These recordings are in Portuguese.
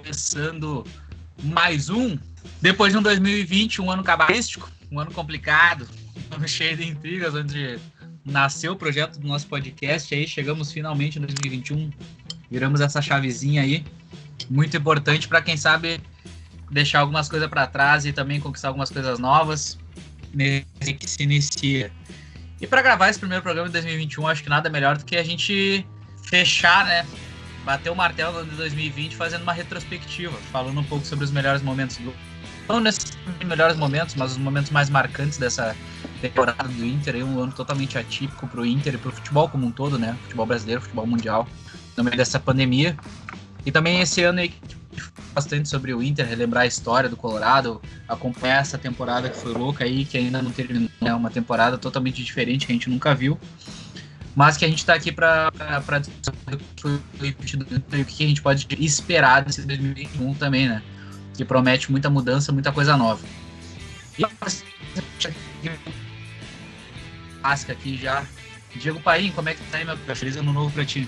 Começando mais um. Depois de um 2020, um ano cabalístico, um ano complicado, um ano cheio de intrigas, onde nasceu o projeto do nosso podcast. Aí chegamos finalmente em 2021, viramos essa chavezinha aí, muito importante para quem sabe deixar algumas coisas para trás e também conquistar algumas coisas novas nesse que se inicia. E para gravar esse primeiro programa de 2021, acho que nada melhor do que a gente fechar, né? Bater o martelo de 2020 fazendo uma retrospectiva, falando um pouco sobre os melhores momentos do. Não necessariamente melhores momentos, mas os momentos mais marcantes dessa temporada do Inter. Um ano totalmente atípico para o Inter e para o futebol como um todo, né? Futebol brasileiro, futebol mundial, no meio dessa pandemia. E também esse ano aí bastante sobre o Inter, relembrar a história do Colorado, acompanhar essa temporada que foi louca aí, que ainda não terminou, né? uma temporada totalmente diferente que a gente nunca viu mas que a gente está aqui para o que a gente pode esperar desse 2021 também, né? Que promete muita mudança, muita coisa nova. E clássica aqui já. Diego Paim, como é que tá aí, meu Feliz ano novo para ti.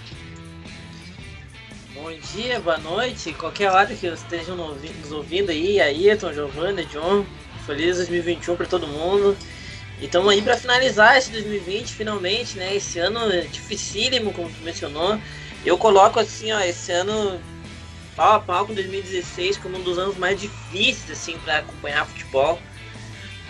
Bom dia, boa noite, qualquer hora que estejam nos ouvindo aí, Ayrton, Giovanni, John, feliz 2021 para todo mundo. E estamos aí para finalizar esse 2020, finalmente, né? Esse ano dificílimo, como tu mencionou. Eu coloco assim, ó, esse ano pau a pau com 2016 como um dos anos mais difíceis, assim, para acompanhar futebol.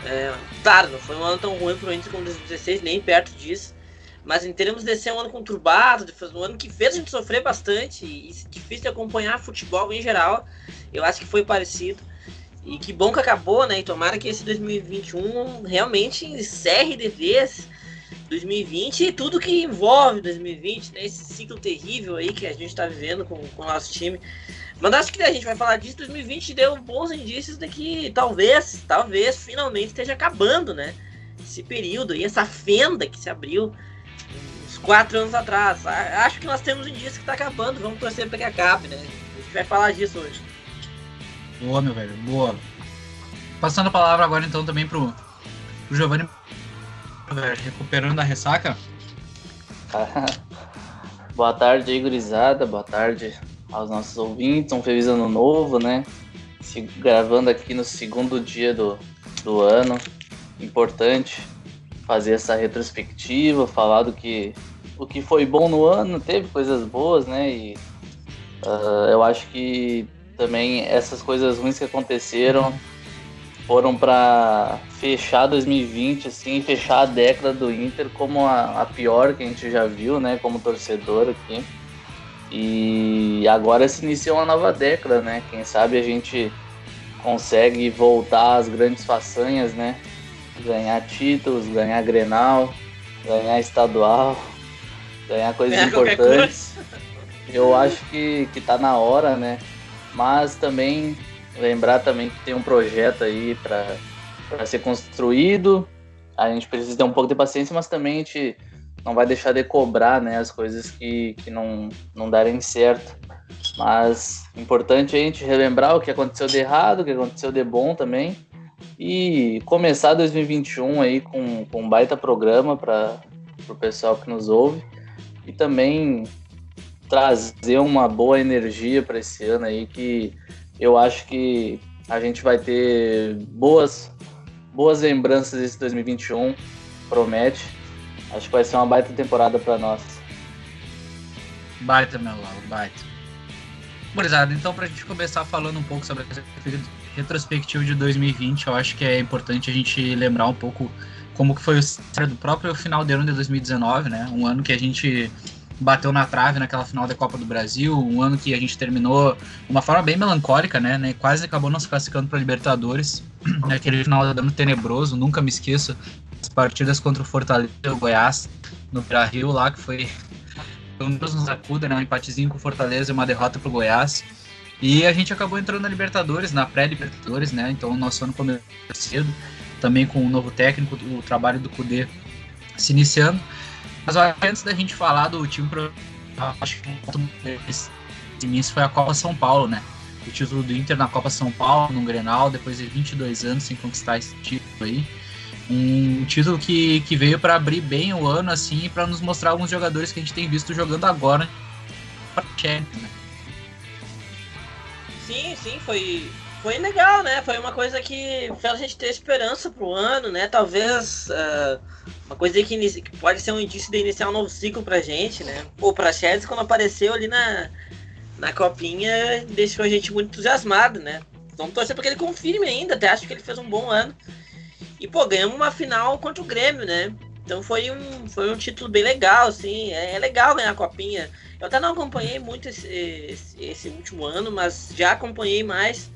É, claro, não foi um ano tão ruim pro Inter como 2016, nem perto disso. Mas em termos de ser um ano conturbado, de fazer um ano que fez a gente sofrer bastante e difícil de acompanhar futebol em geral, eu acho que foi parecido. E que bom que acabou, né? E tomara que esse 2021 realmente encerre de vez 2020 e tudo que envolve 2020, né? Esse ciclo terrível aí que a gente está vivendo com, com o nosso time. Mas acho que a gente vai falar disso. 2020 deu bons indícios de que talvez, talvez, finalmente esteja acabando, né? Esse período e essa fenda que se abriu uns quatro anos atrás. Acho que nós temos indícios que está acabando. Vamos torcer para que acabe, né? A gente vai falar disso hoje. Boa, meu velho, boa. Passando a palavra agora então também pro, pro Giovanni, recuperando a ressaca. boa tarde aí, gurizada. Boa tarde aos nossos ouvintes. Um feliz ano novo, né? Se, gravando aqui no segundo dia do, do ano. Importante fazer essa retrospectiva, falar do que, o que foi bom no ano, teve coisas boas, né? E uh, eu acho que também essas coisas ruins que aconteceram foram para fechar 2020, assim, fechar a década do Inter como a, a, pior que a gente já viu, né, como torcedor aqui. E agora se inicia uma nova década, né? Quem sabe a gente consegue voltar às grandes façanhas, né? Ganhar títulos, ganhar Grenal, ganhar estadual, ganhar coisas ganhar importantes. Eu acho que, que tá na hora, né? Mas também lembrar também que tem um projeto aí para ser construído. A gente precisa ter um pouco de paciência, mas também a gente não vai deixar de cobrar né, as coisas que, que não, não darem certo. Mas importante a gente relembrar o que aconteceu de errado, o que aconteceu de bom também. E começar 2021 aí com, com um baita programa para o pessoal que nos ouve. E também trazer uma boa energia para esse ano aí que eu acho que a gente vai ter boas boas lembranças desse 2021 promete. Acho que vai ser uma baita temporada para nós. Baita meu lado baita. Gurizada, então para a gente começar falando um pouco sobre a retrospectiva de 2020 eu acho que é importante a gente lembrar um pouco como que foi o do próprio final de ano de 2019 né? Um ano que a gente bateu na trave naquela final da Copa do Brasil, um ano que a gente terminou de uma forma bem melancólica, né, né quase acabou não se classificando para Libertadores, aquele final do ano tenebroso, nunca me esqueço as partidas contra o Fortaleza e o Goiás no Beira-Rio lá, que foi um Deus nos acuda, né, um empatezinho com o Fortaleza e uma derrota para o Goiás, e a gente acabou entrando na Libertadores, na pré-Libertadores, né, então o nosso ano começou cedo, também com o um novo técnico, o trabalho do Cudê se iniciando, mas antes da gente falar do time, acho que esse início foi a Copa São Paulo, né? O título do Inter na Copa São Paulo, no Grenal, depois de 22 anos sem conquistar esse título aí. Um título que, que veio para abrir bem o ano, assim, para nos mostrar alguns jogadores que a gente tem visto jogando agora para né? Sim, sim, foi, foi legal, né? Foi uma coisa que fez a gente ter esperança pro ano, né? Talvez uh, uma coisa que, inicia, que, pode ser um indício de iniciar um novo ciclo pra gente, né? Pô, pra Chelsea, quando apareceu ali na, na copinha, deixou a gente muito entusiasmado, né? Vamos torcer pra que ele confirme ainda, até acho que ele fez um bom ano. E, pô, ganhamos uma final contra o Grêmio, né? Então foi um, foi um título bem legal, assim. É, é legal ganhar a copinha. Eu até não acompanhei muito esse, esse, esse, último ano, mas já acompanhei mais.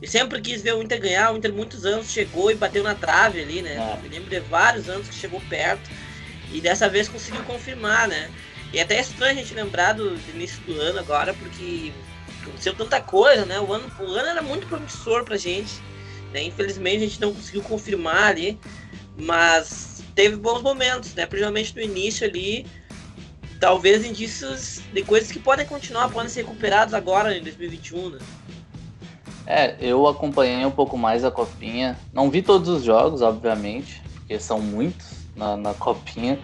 E sempre quis ver o Inter ganhar. O Inter muitos anos chegou e bateu na trave ali, né? É. Me lembro de vários anos que chegou perto. E dessa vez conseguiu confirmar, né? E até é estranho a gente lembrar do, do início do ano agora, porque aconteceu tanta coisa, né? O ano, o ano era muito promissor pra gente. Né? Infelizmente a gente não conseguiu confirmar ali. Mas teve bons momentos, né? Principalmente no início ali talvez indícios de coisas que podem continuar, podem ser recuperados agora em 2021, né? É, eu acompanhei um pouco mais a Copinha. Não vi todos os jogos, obviamente, porque são muitos na, na Copinha.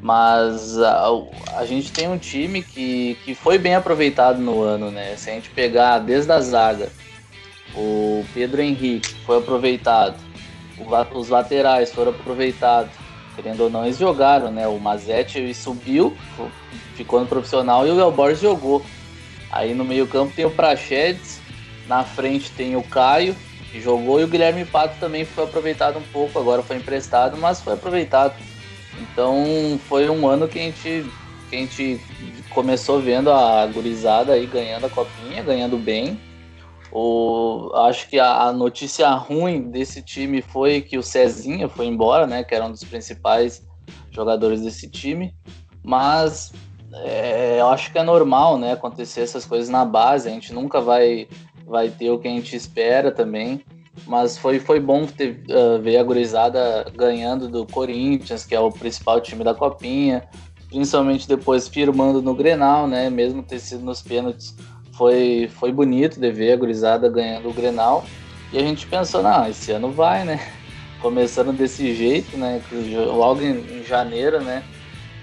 Mas a, a, gente tem um time que, que foi bem aproveitado no ano, né? Se a gente pegar desde a zaga, o Pedro Henrique foi aproveitado, o, os laterais foram aproveitados, querendo ou não, eles jogaram, né? O Mazete subiu, ficou no profissional e o Léo Borges jogou. Aí no meio-campo tem o Prachedes, na frente tem o Caio, que jogou, e o Guilherme Pato também foi aproveitado um pouco, agora foi emprestado, mas foi aproveitado. Então foi um ano que a gente, que a gente começou vendo a gurizada aí ganhando a copinha, ganhando bem. O, acho que a, a, notícia ruim desse time foi que o Cezinha foi embora, né? Que era um dos principais jogadores desse time. Mas é, eu acho que é normal, né? Acontecer essas coisas na base. A gente nunca vai, vai ter o que a gente espera também. Mas foi, foi bom ter, uh, ver a gurizada ganhando do Corinthians, que é o principal time da Copinha. Principalmente depois firmando no Grenal, né? Mesmo ter sido nos pênaltis foi, foi bonito de ver a gurizada ganhando o Grenal. E a gente pensou, não, esse ano vai, né? Começando desse jeito, né? Logo em, em janeiro, né?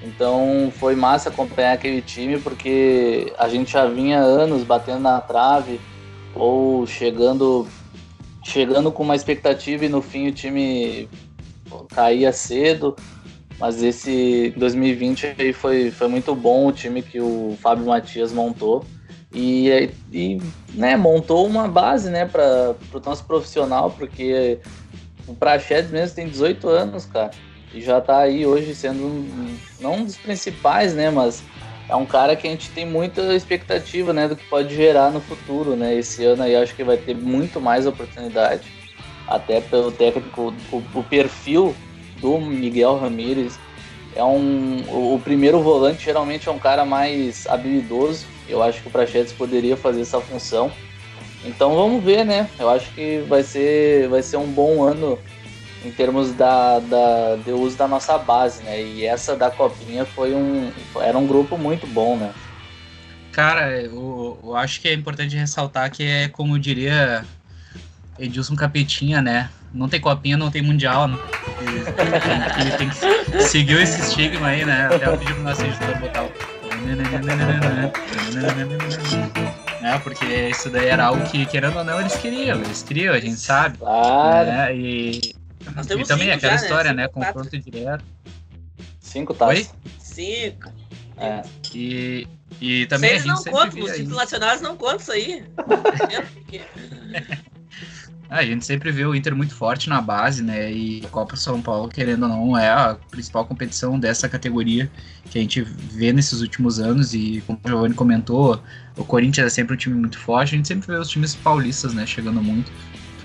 Então foi massa acompanhar aquele time porque a gente já vinha anos batendo na trave ou chegando chegando com uma expectativa e no fim o time caía cedo. Mas esse 2020 aí foi, foi muito bom o time que o Fábio Matias montou. E, e né, montou uma base né, para o nosso profissional, porque o Prachedes mesmo tem 18 anos, cara. E já está aí hoje sendo não um dos principais, né? Mas é um cara que a gente tem muita expectativa, né? Do que pode gerar no futuro, né? Esse ano aí acho que vai ter muito mais oportunidade. Até pelo técnico, o, o perfil do Miguel Ramírez é um. O, o primeiro volante geralmente é um cara mais habilidoso eu acho que o Prachetes poderia fazer essa função. Então vamos ver, né? Eu acho que vai ser, vai ser um bom ano em termos da, da, de uso da nossa base, né? E essa da Copinha foi um, era um grupo muito bom, né? Cara, eu, eu acho que é importante ressaltar que é como diria Edilson Capetinha, né? Não tem copinha, não tem mundial. Né? Ele, tem que seguir esse estigma aí, né? Até eu pedi pro nosso editor botar o né? Porque isso daí era algo que, querendo ou não, eles queriam, eles queriam, a gente sabe. Claro. Né? E, e também aquela já, né? história, né? né? Confronto direto. Cinco taças. Oi? Cinco. É. E, e também Vocês a gente não contam, os títulos nacionais não contam isso aí. A gente sempre vê o Inter muito forte na base, né? E a Copa São Paulo, querendo ou não, é a principal competição dessa categoria que a gente vê nesses últimos anos. E como o Giovanni comentou, o Corinthians é sempre um time muito forte. A gente sempre vê os times paulistas, né? Chegando muito.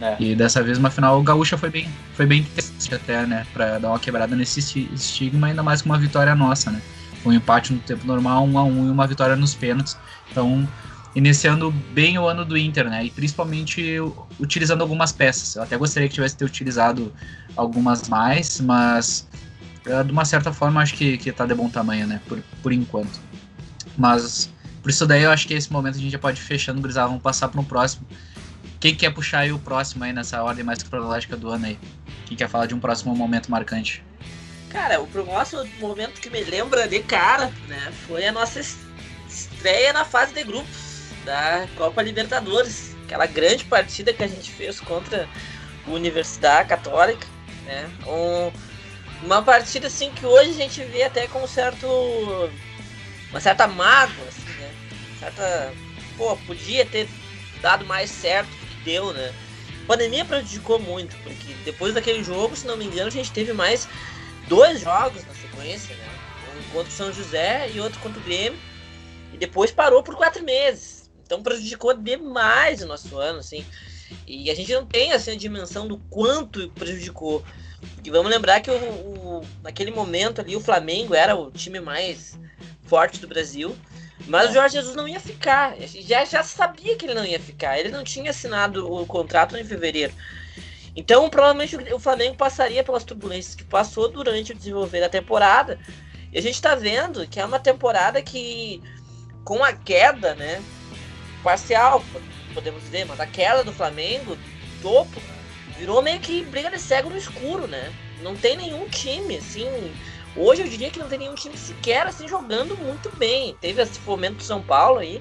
É. E dessa vez, uma final gaúcha foi bem, foi bem interessante até, né? Pra dar uma quebrada nesse estigma, ainda mais com uma vitória nossa, né? Um empate no tempo normal, um a um e uma vitória nos pênaltis. Então, iniciando bem o ano do Inter, né? E principalmente utilizando algumas peças. Eu até gostaria que tivesse ter utilizado algumas mais, mas uh, de uma certa forma acho que, que tá de bom tamanho, né? Por, por enquanto. Mas por isso daí eu acho que esse momento a gente já pode ir fechando, Grisal. Vamos passar para o próximo. Quem quer puxar aí o próximo aí nessa ordem mais cronológica do ano aí? Quem quer falar de um próximo momento marcante? Cara, o próximo momento que me lembra de cara, né, foi a nossa estreia na fase de grupos da Copa Libertadores. aquela grande partida que a gente fez contra a Universidade Católica, né? Um, uma partida assim que hoje a gente vê até com certo uma certa mágoa, assim, né? Certa, pô, podia ter dado mais certo deu, né? A pandemia prejudicou muito, porque depois daquele jogo, se não me engano, a gente teve mais dois jogos na sequência, né? Um contra o São José e outro contra o Grêmio. E depois parou por quatro meses. Então prejudicou demais o nosso ano, assim. E a gente não tem assim, a dimensão do quanto prejudicou. E vamos lembrar que o, o, naquele momento ali o Flamengo era o time mais forte do Brasil. Mas o Jorge Jesus não ia ficar. Já, já sabia que ele não ia ficar. Ele não tinha assinado o contrato em fevereiro. Então, provavelmente o Flamengo passaria pelas turbulências que passou durante o desenvolver da temporada. E a gente está vendo que é uma temporada que, com a queda, né? Parcial, podemos dizer, mas a queda do Flamengo, topo, virou meio que briga de cego no escuro, né? Não tem nenhum time, assim, Hoje eu diria que não tem nenhum time sequer assim jogando muito bem. Teve esse momento do São Paulo aí.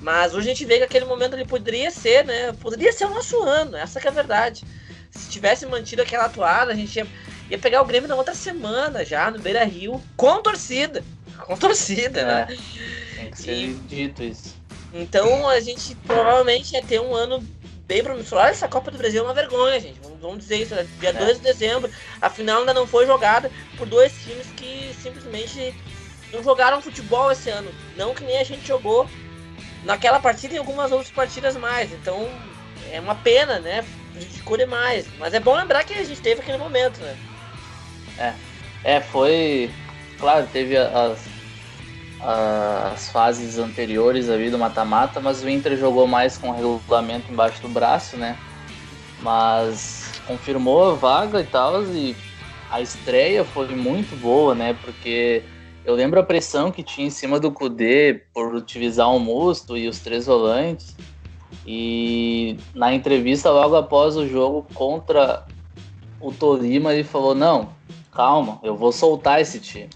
Mas hoje a gente vê que aquele momento ele poderia ser, né? Poderia ser o nosso ano, essa que é a verdade. Se tivesse mantido aquela atuada, a gente ia, ia pegar o Grêmio na outra semana já, no Beira Rio, com torcida. Com torcida, é, né? Tem que ser e, dito isso. Então a gente provavelmente ia ter um ano bem promissor. Olha, essa Copa do Brasil é uma vergonha, gente. Vamos, vamos dizer isso. Né? Dia é. 2 de dezembro, a final ainda não foi jogada por dois times que simplesmente não jogaram futebol esse ano. Não que nem a gente jogou naquela partida e algumas outras partidas mais. Então é uma pena, né? Ficou demais. Mas é bom lembrar que a gente teve aquele momento, né? É, é foi. Claro, teve as, as fases anteriores ali do mata-mata, mas o Inter jogou mais com o regulamento embaixo do braço, né? Mas confirmou a vaga e tal, e a estreia foi muito boa, né? Porque eu lembro a pressão que tinha em cima do Kudê por utilizar o Musto e os três volantes. E na entrevista logo após o jogo contra o Tolima, ele falou: Não, calma, eu vou soltar esse time.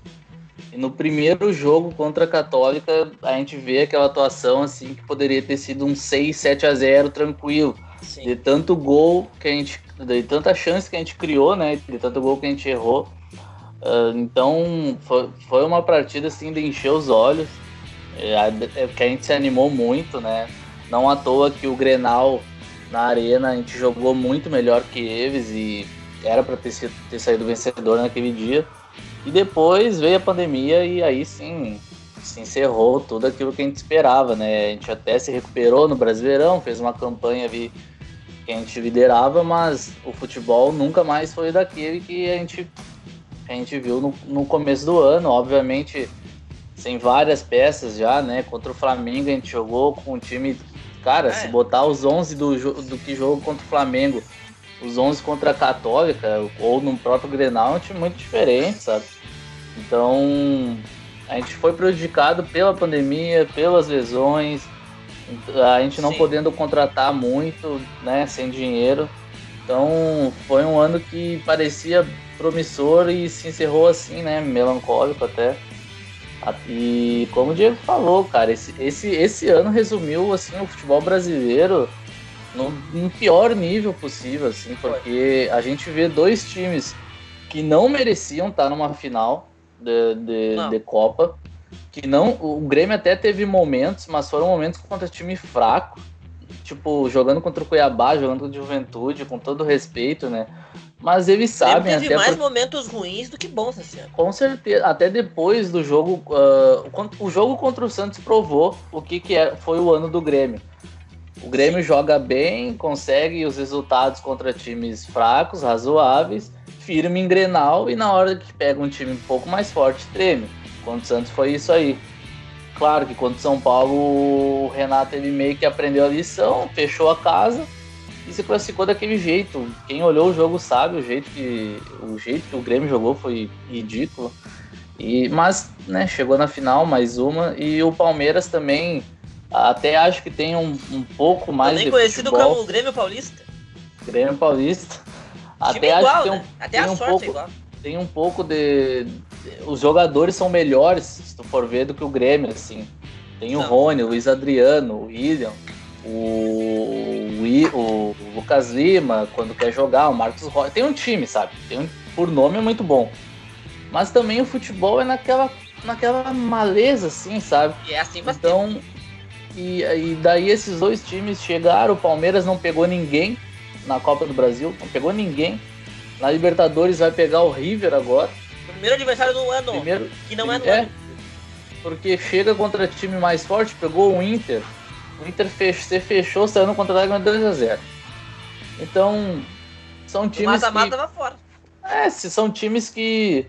E no primeiro jogo contra a Católica, a gente vê aquela atuação assim que poderia ter sido um 6, 7 a 0 tranquilo. Sim. De tanto gol que a gente. De tanta chance que a gente criou, né? De tanto gol que a gente errou. Uh, então foi, foi uma partida assim de encher os olhos. É, é, que a gente se animou muito, né? Não à toa que o Grenal na arena a gente jogou muito melhor que eles e era para ter, ter saído vencedor naquele dia. E depois veio a pandemia e aí sim se encerrou tudo aquilo que a gente esperava, né? A gente até se recuperou no Brasileirão, fez uma campanha ali que a gente liderava, mas o futebol nunca mais foi daquele que a gente, a gente viu no, no começo do ano. Obviamente, sem várias peças já, né? Contra o Flamengo a gente jogou com um time. Cara, é. se botar os 11 do, do que jogou contra o Flamengo os 11 contra a Católica ou no próprio Grenal é um time muito diferente, sabe? Então a gente foi prejudicado pela pandemia, pelas lesões, a gente não Sim. podendo contratar muito, né, sem dinheiro. Então foi um ano que parecia promissor e se encerrou assim, né, melancólico até. E como o Diego falou, cara, esse, esse, esse ano resumiu assim o futebol brasileiro no, no pior nível possível, assim, porque a gente vê dois times que não mereciam estar numa final de, de, de, Copa. Que não. O Grêmio até teve momentos, mas foram momentos contra time fraco. Tipo, jogando contra o Cuiabá, jogando contra o Juventude, com todo respeito, né? Mas eles sabem teve mais por... momentos ruins do que bons esse ano. Com certeza. Até depois do jogo. Uh, o jogo contra o Santos provou o que, que é, foi o ano do Grêmio. O Grêmio joga bem, consegue os resultados contra times fracos, razoáveis, firme em Grenal e na hora que pega um time um pouco mais forte, treme. Contra o Santos foi isso aí. Claro que contra o São Paulo o Renato ele meio que aprendeu a lição, fechou a casa e se classificou daquele jeito. Quem olhou o jogo sabe o jeito que o jeito que o Grêmio jogou foi ridículo. E mas, né, chegou na final mais uma e o Palmeiras também até acho que tem um, um pouco mais Também de conhecido futebol. como Grêmio Paulista. Grêmio Paulista. Até igual, acho que tem um, né? Até tem a um sorte pouco, é igual. Tem um pouco de, Os jogadores são melhores, se tu for ver, do que o Grêmio, assim. Tem o Não. Rony, o Luiz Adriano, o William. o, o, o Lucas Lima, quando quer jogar, o Marcos Rocha. Tem um time, sabe? Tem um, por nome é muito bom. Mas também o futebol é naquela, naquela maleza, assim, sabe? E é assim bastante. Então, e, e daí esses dois times chegaram, o Palmeiras não pegou ninguém na Copa do Brasil, não pegou ninguém. Na Libertadores vai pegar o River agora. Primeiro adversário do ano. Primeiro, que não é no é, ano. Porque chega contra time mais forte, pegou o Inter. O Inter fech, você fechou, saiu no contra-ataque 2x0. Então, são times mata-mata que... tava fora. É, se são times que,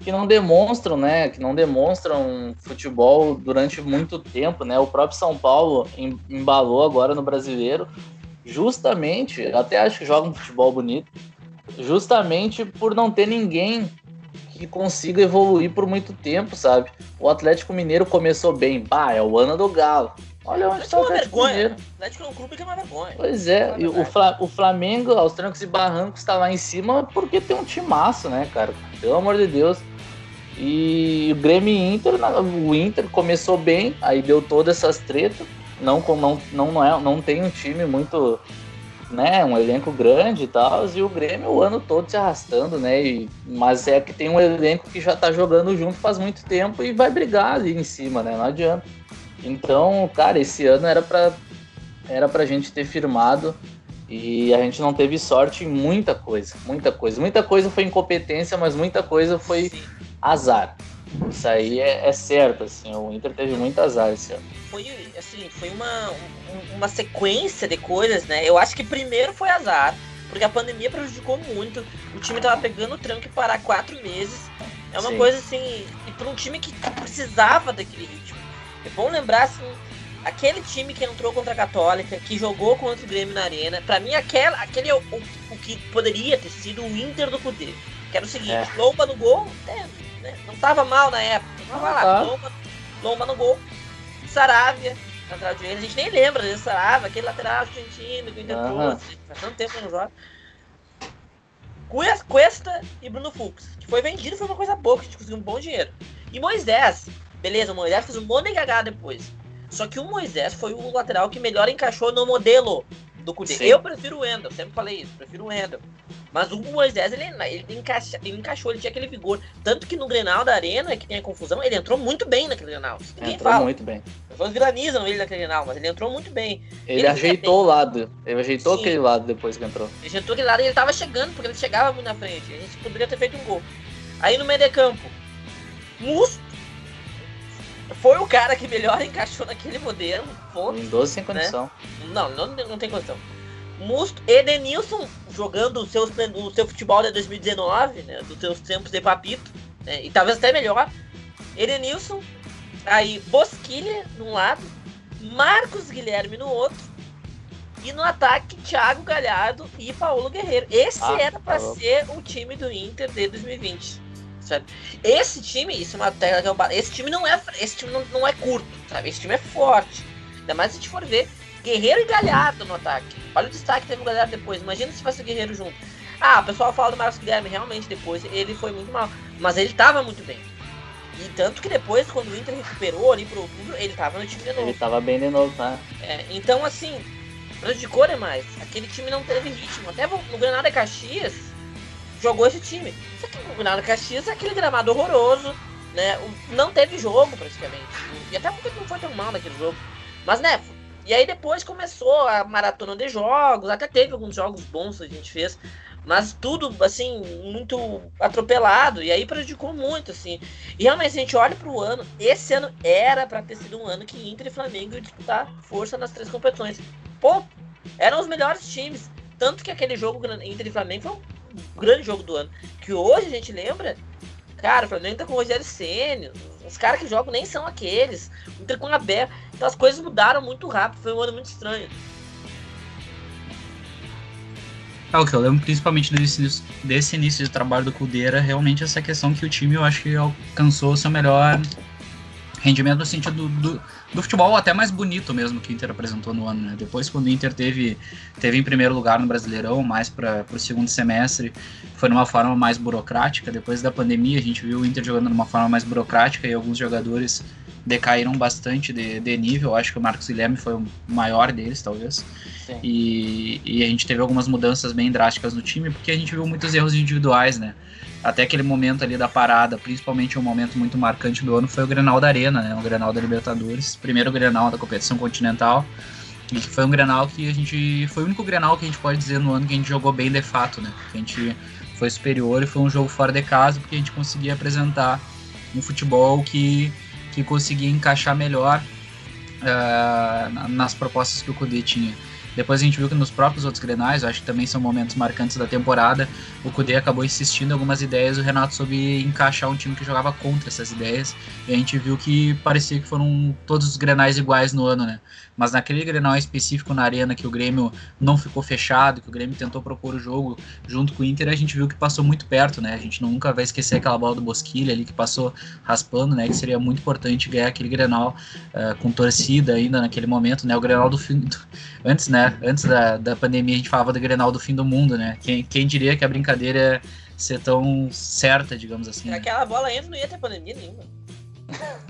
que não demonstram, né? Que não demonstram futebol durante muito tempo, né? O próprio São Paulo em- embalou agora no brasileiro, justamente, até acho que joga um futebol bonito, justamente por não ter ninguém que consiga evoluir por muito tempo, sabe? O Atlético Mineiro começou bem, pá, é o ano do Galo. Olha onde está o é uma Atlético vergonha. Mineiro. O Atlético é um clube que é uma vergonha. Pois é, e o. Fla- o Flamengo, aos trancos e barrancos, tá lá em cima porque tem um timaço, né, cara? Pelo amor de Deus. E o Grêmio Inter, o Inter começou bem, aí deu todas essas tretas. Não, não, não, não, é, não tem um time muito, né, um elenco grande e tal. E o Grêmio o ano todo se arrastando, né? E, mas é que tem um elenco que já tá jogando junto faz muito tempo e vai brigar ali em cima, né? Não adianta. Então, cara, esse ano era pra, era pra gente ter firmado e a gente não teve sorte em muita coisa, muita coisa. Muita coisa foi incompetência, mas muita coisa foi Sim. azar. Isso aí é, é certo, assim, o Inter teve muito azar esse ano. Foi, assim, foi uma, um- uma sequência de coisas, né? Eu acho que primeiro foi azar, porque a pandemia prejudicou muito. O time tava pegando tranco e parar quatro meses. É uma Sim. coisa assim, e para um time que precisava daquele ritmo. É bom lembrar, assim, aquele time que entrou contra a Católica, que jogou contra o Grêmio na Arena, pra mim aquela, aquele é o, o, o que poderia ter sido o Inter do Cudê. Que era o seguinte, É. No gol, é, né, não tava mal na época, tava lá, Tá. Lomba, Lomba no gol, Saravia, lateral direito, a gente nem lembra desse Saravia, aquele lateral argentino que Aham. trouxe, faz tanto tempo que não joga. Cues- Cuesta e Bruno Fux, que foi vendido foi uma coisa boa, que a gente conseguiu um bom dinheiro. E Moisés, beleza, o Moisés fez um monte de cagada depois. Só que o Moisés foi o lateral que melhor encaixou no modelo do. Sim. Eu prefiro o Wendel, sempre falei isso, prefiro o Wendel. Mas o Moisés, ele, ele, encaixa, ele encaixou, ele tinha aquele vigor. Tanto que no Grenal da Arena, que tem a confusão, ele entrou muito bem naquele Grenal. Ninguém Entrou fala. muito bem. As pessoas viranizam ele naquele Grenal, mas ele entrou muito bem. Ele, Ele ajeitou o lado, ele ajeitou Sim. aquele lado depois que entrou. Ele entrou aquele lado e ele tava chegando, porque ele chegava muito na frente. A gente poderia ter feito um gol. Aí no meio de campo, Musto foi o cara que melhor encaixou naquele modelo. Ponto. Em 12 sem condição. Não, não, não tem questão. Musto, Edenilson jogando o seu, o seu futebol de 2019, né, dos seus tempos de papito, né, e talvez até melhor. Edenilson, aí Bosquilha num lado, Marcos Guilherme no outro, e no ataque Thiago Galhardo e Paulo Guerreiro. Esse Ah, era pra tá ser o time do Inter de 2020. Sabe? Esse time, isso é uma tecla que eu Esse time não é, esse time não, não é curto, sabe? Esse time é forte. Ainda mais se a gente for ver Guerreiro e Galhardo no ataque. Olha o destaque que teve o Galhardo depois. Imagina se fosse o Guerreiro junto. Ah, o pessoal fala do Marcos Guilherme, realmente depois ele foi muito mal. Mas ele tava muito bem. E tanto que depois, quando o Inter recuperou ali pro outubro, ele tava no time de novo. Ele tava bem de novo, né? É, então, assim, prejudicou demais. Aquele time não teve ritmo. Até no Granada Caxias jogou esse time. Só que no Granada Caxias é aquele gramado horroroso, né? O- Não teve jogo praticamente. E até porque não foi tão mal naquele jogo. Mas, né? E aí depois começou a maratona de jogos. Até teve alguns jogos bons que a gente fez. Mas tudo, assim, muito atropelado. E aí prejudicou muito, assim. E realmente, a gente olha pro ano, esse ano era pra ter sido um ano que Inter e Flamengo iam disputar força nas três competições. Pô, eram os melhores times. Tanto que aquele jogo Inter e Flamengo foi um grande jogo do ano. Que hoje a gente lembra, cara, o Flamengo tá com o Rogério Ceni. Os caras que jogam nem são aqueles. O Inter com a Bé. Então as coisas mudaram muito rápido. Foi um ano muito estranho. É, o que eu lembro principalmente desse, início- desse início de trabalho do Cudê era realmente essa questão que o time, eu acho que alcançou seu melhor rendimento no sentido do, do, do futebol até mais bonito mesmo que o Inter apresentou no ano, né? Depois, quando o Inter teve, teve em primeiro lugar no Brasileirão, mais para o segundo semestre, foi numa forma mais burocrática. Depois da pandemia, a gente viu o Inter jogando numa forma mais burocrática e alguns jogadores decaíram bastante de, de nível. Acho que o Marcos Guilherme foi o maior deles, talvez. E, e, a gente teve algumas mudanças bem drásticas no time, porque a gente viu muitos erros individuais, né? Até aquele momento ali da parada, principalmente um momento muito marcante do ano, foi o Grenal da Arena, né? O Grenal da Libertadores, primeiro Grenal da competição continental. E foi um Grenal que a gente. Foi o único Grenal que a gente pode dizer no ano que a gente jogou bem de fato, né? Que a gente foi superior e foi um jogo fora de casa, porque a gente conseguia apresentar um futebol que que conseguia encaixar melhor uh, nas propostas que o Kudê tinha. Depois a gente viu que nos próprios outros grenais, acho que também são momentos marcantes da temporada, o Cudê acabou insistindo em algumas ideias, o Renato soube encaixar um time que jogava contra essas ideias, e a gente viu que parecia que foram todos os grenais iguais no ano, né? Mas naquele grenal específico na arena que o Grêmio não ficou fechado, que o Grêmio tentou propor o jogo junto com o Inter, a gente viu que passou muito perto, né? A gente nunca vai esquecer aquela bola do Bosquilha ali que passou raspando, né? Que seria muito importante ganhar aquele grenal uh, com torcida ainda naquele momento, né? O grenal do fim. Do... Antes, né? Antes da, da pandemia a gente falava do grenal do fim do mundo, né? Quem, quem diria que a brincadeira ser tão certa, digamos assim. Né? Aquela bola ainda não ia ter pandemia nenhuma.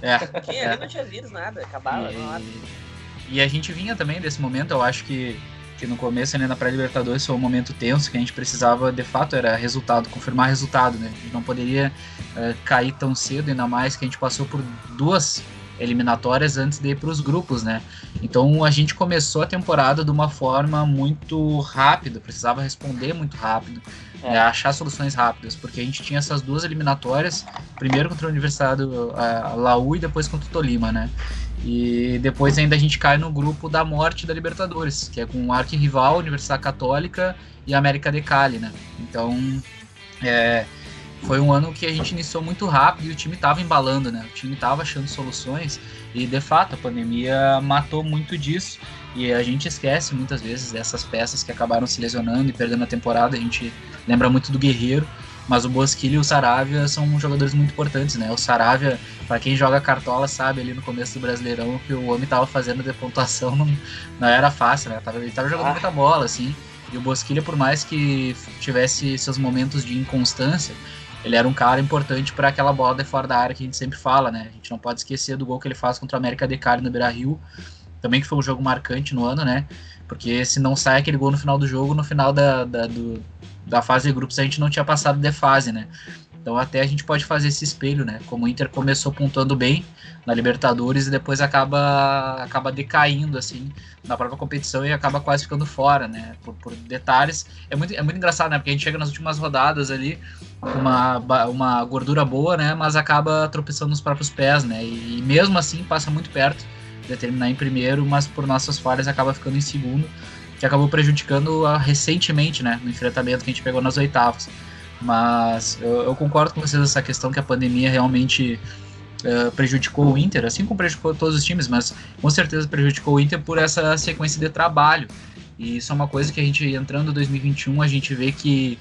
É. Quem ali é. não tinha vírus, nada, acabava e... E a gente vinha também desse momento, eu acho que, que no começo, né, na pré-Libertadores, foi um momento tenso que a gente precisava, de fato, era resultado, confirmar resultado, né? A gente não poderia uh, cair tão cedo, ainda mais que a gente passou por duas eliminatórias antes de ir para os grupos, né? Então a gente começou a temporada de uma forma muito rápida, precisava responder muito rápido, é. né? achar soluções rápidas, porque a gente tinha essas duas eliminatórias, primeiro contra a Universidade a Laú e depois contra o Tolima, né? E depois ainda a gente cai no grupo da morte da Libertadores, que é com o arquirrival, Universidade Católica e América de Cali, né? Então, é, foi um ano que a gente iniciou muito rápido e o time estava embalando, né? O time estava achando soluções e, de fato, a pandemia matou muito disso. E a gente esquece muitas vezes dessas peças que acabaram se lesionando e perdendo a temporada. A gente lembra muito do Guerreiro, mas o Bosquilha e o Saravia são jogadores muito importantes, né? O Saravia, para quem joga cartola, sabe ali no começo do Brasileirão que o homem tava fazendo de pontuação não, não era fácil, né? Ele tava jogando ah. muita bola, assim. E o Bosquilha, por mais que tivesse seus momentos de inconstância, ele era um cara importante para aquela bola de fora da área que a gente sempre fala, né? A gente não pode esquecer do gol que ele faz contra o América de Cali no Beira-Rio, também que foi um jogo marcante no ano, né? Porque se não sai aquele gol no final do jogo, no final da, da do, da fase de grupos a gente não tinha passado de fase, né? Então até a gente pode fazer esse espelho, né? Como o Inter começou pontuando bem na Libertadores e depois acaba acaba decaindo assim na própria competição e acaba quase ficando fora, né? Por, por detalhes. É muito, é muito engraçado, né? Porque a gente chega nas últimas rodadas ali com uma, uma gordura boa, né? Mas acaba tropeçando nos próprios pés, né? E, e mesmo assim passa muito perto de terminar em primeiro, mas por nossas falhas acaba ficando em segundo que acabou prejudicando a, recentemente, né, no enfrentamento que a gente pegou nas oitavas. Mas eu, eu concordo com vocês nessa questão que a pandemia realmente uh, prejudicou o Inter, assim como prejudicou todos os times, mas com certeza prejudicou o Inter por essa sequência de trabalho. E isso é uma coisa que a gente, entrando em 2021, a gente vê que,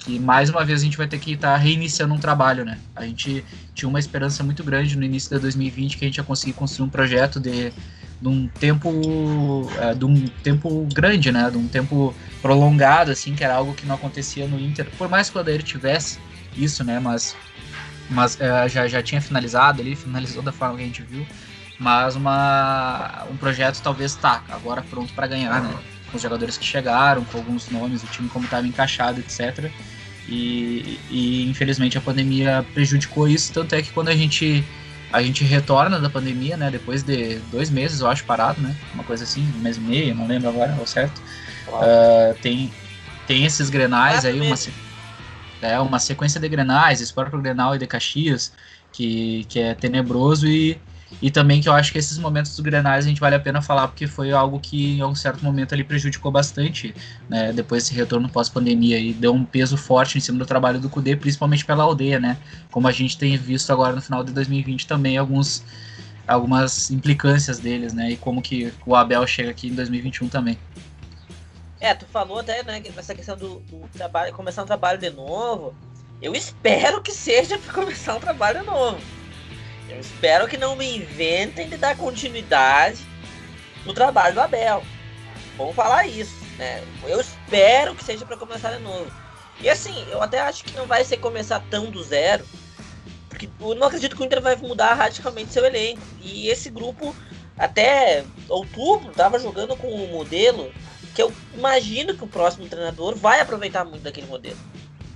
que mais uma vez a gente vai ter que estar tá reiniciando um trabalho, né? A gente tinha uma esperança muito grande no início de 2020 que a gente ia conseguir construir um projeto de de um tempo é, de um tempo grande, né? De um tempo prolongado, assim, que era algo que não acontecia no Inter. Por mais que o Adair tivesse isso, né? Mas, mas é, já, já tinha finalizado ali, finalizou da forma que a gente viu. Mas uma, um projeto talvez tá agora pronto para ganhar, né? Com os jogadores que chegaram, com alguns nomes, o time como estava encaixado, etc. E, e infelizmente a pandemia prejudicou isso, tanto é que quando a gente a gente retorna da pandemia, né? Depois de dois meses, eu acho, parado, né? Uma coisa assim, um mês e meio, não lembro agora, ao certo. Uh, tem, tem esses grenais aí, uma, é, uma sequência de grenais, esse próprio Grenal e de Caxias, que, que é tenebroso e e também que eu acho que esses momentos dos Grenais a gente vale a pena falar, porque foi algo que em um certo momento ali prejudicou bastante, né? Depois desse retorno pós-pandemia e deu um peso forte em cima do trabalho do CUDE, principalmente pela aldeia, né? Como a gente tem visto agora no final de 2020 também alguns algumas implicâncias deles, né? E como que o Abel chega aqui em 2021 também. É, tu falou até, né, nessa questão do, do trabalho, começar um trabalho de novo. Eu espero que seja para começar um trabalho novo eu espero que não me inventem de dar continuidade no trabalho do Abel. Vamos falar isso, né? Eu espero que seja para começar de novo. E assim, eu até acho que não vai ser começar tão do zero, Porque eu não acredito que o Inter vai mudar radicalmente seu elenco. E esse grupo, até outubro, estava jogando com um modelo que eu imagino que o próximo treinador vai aproveitar muito daquele modelo.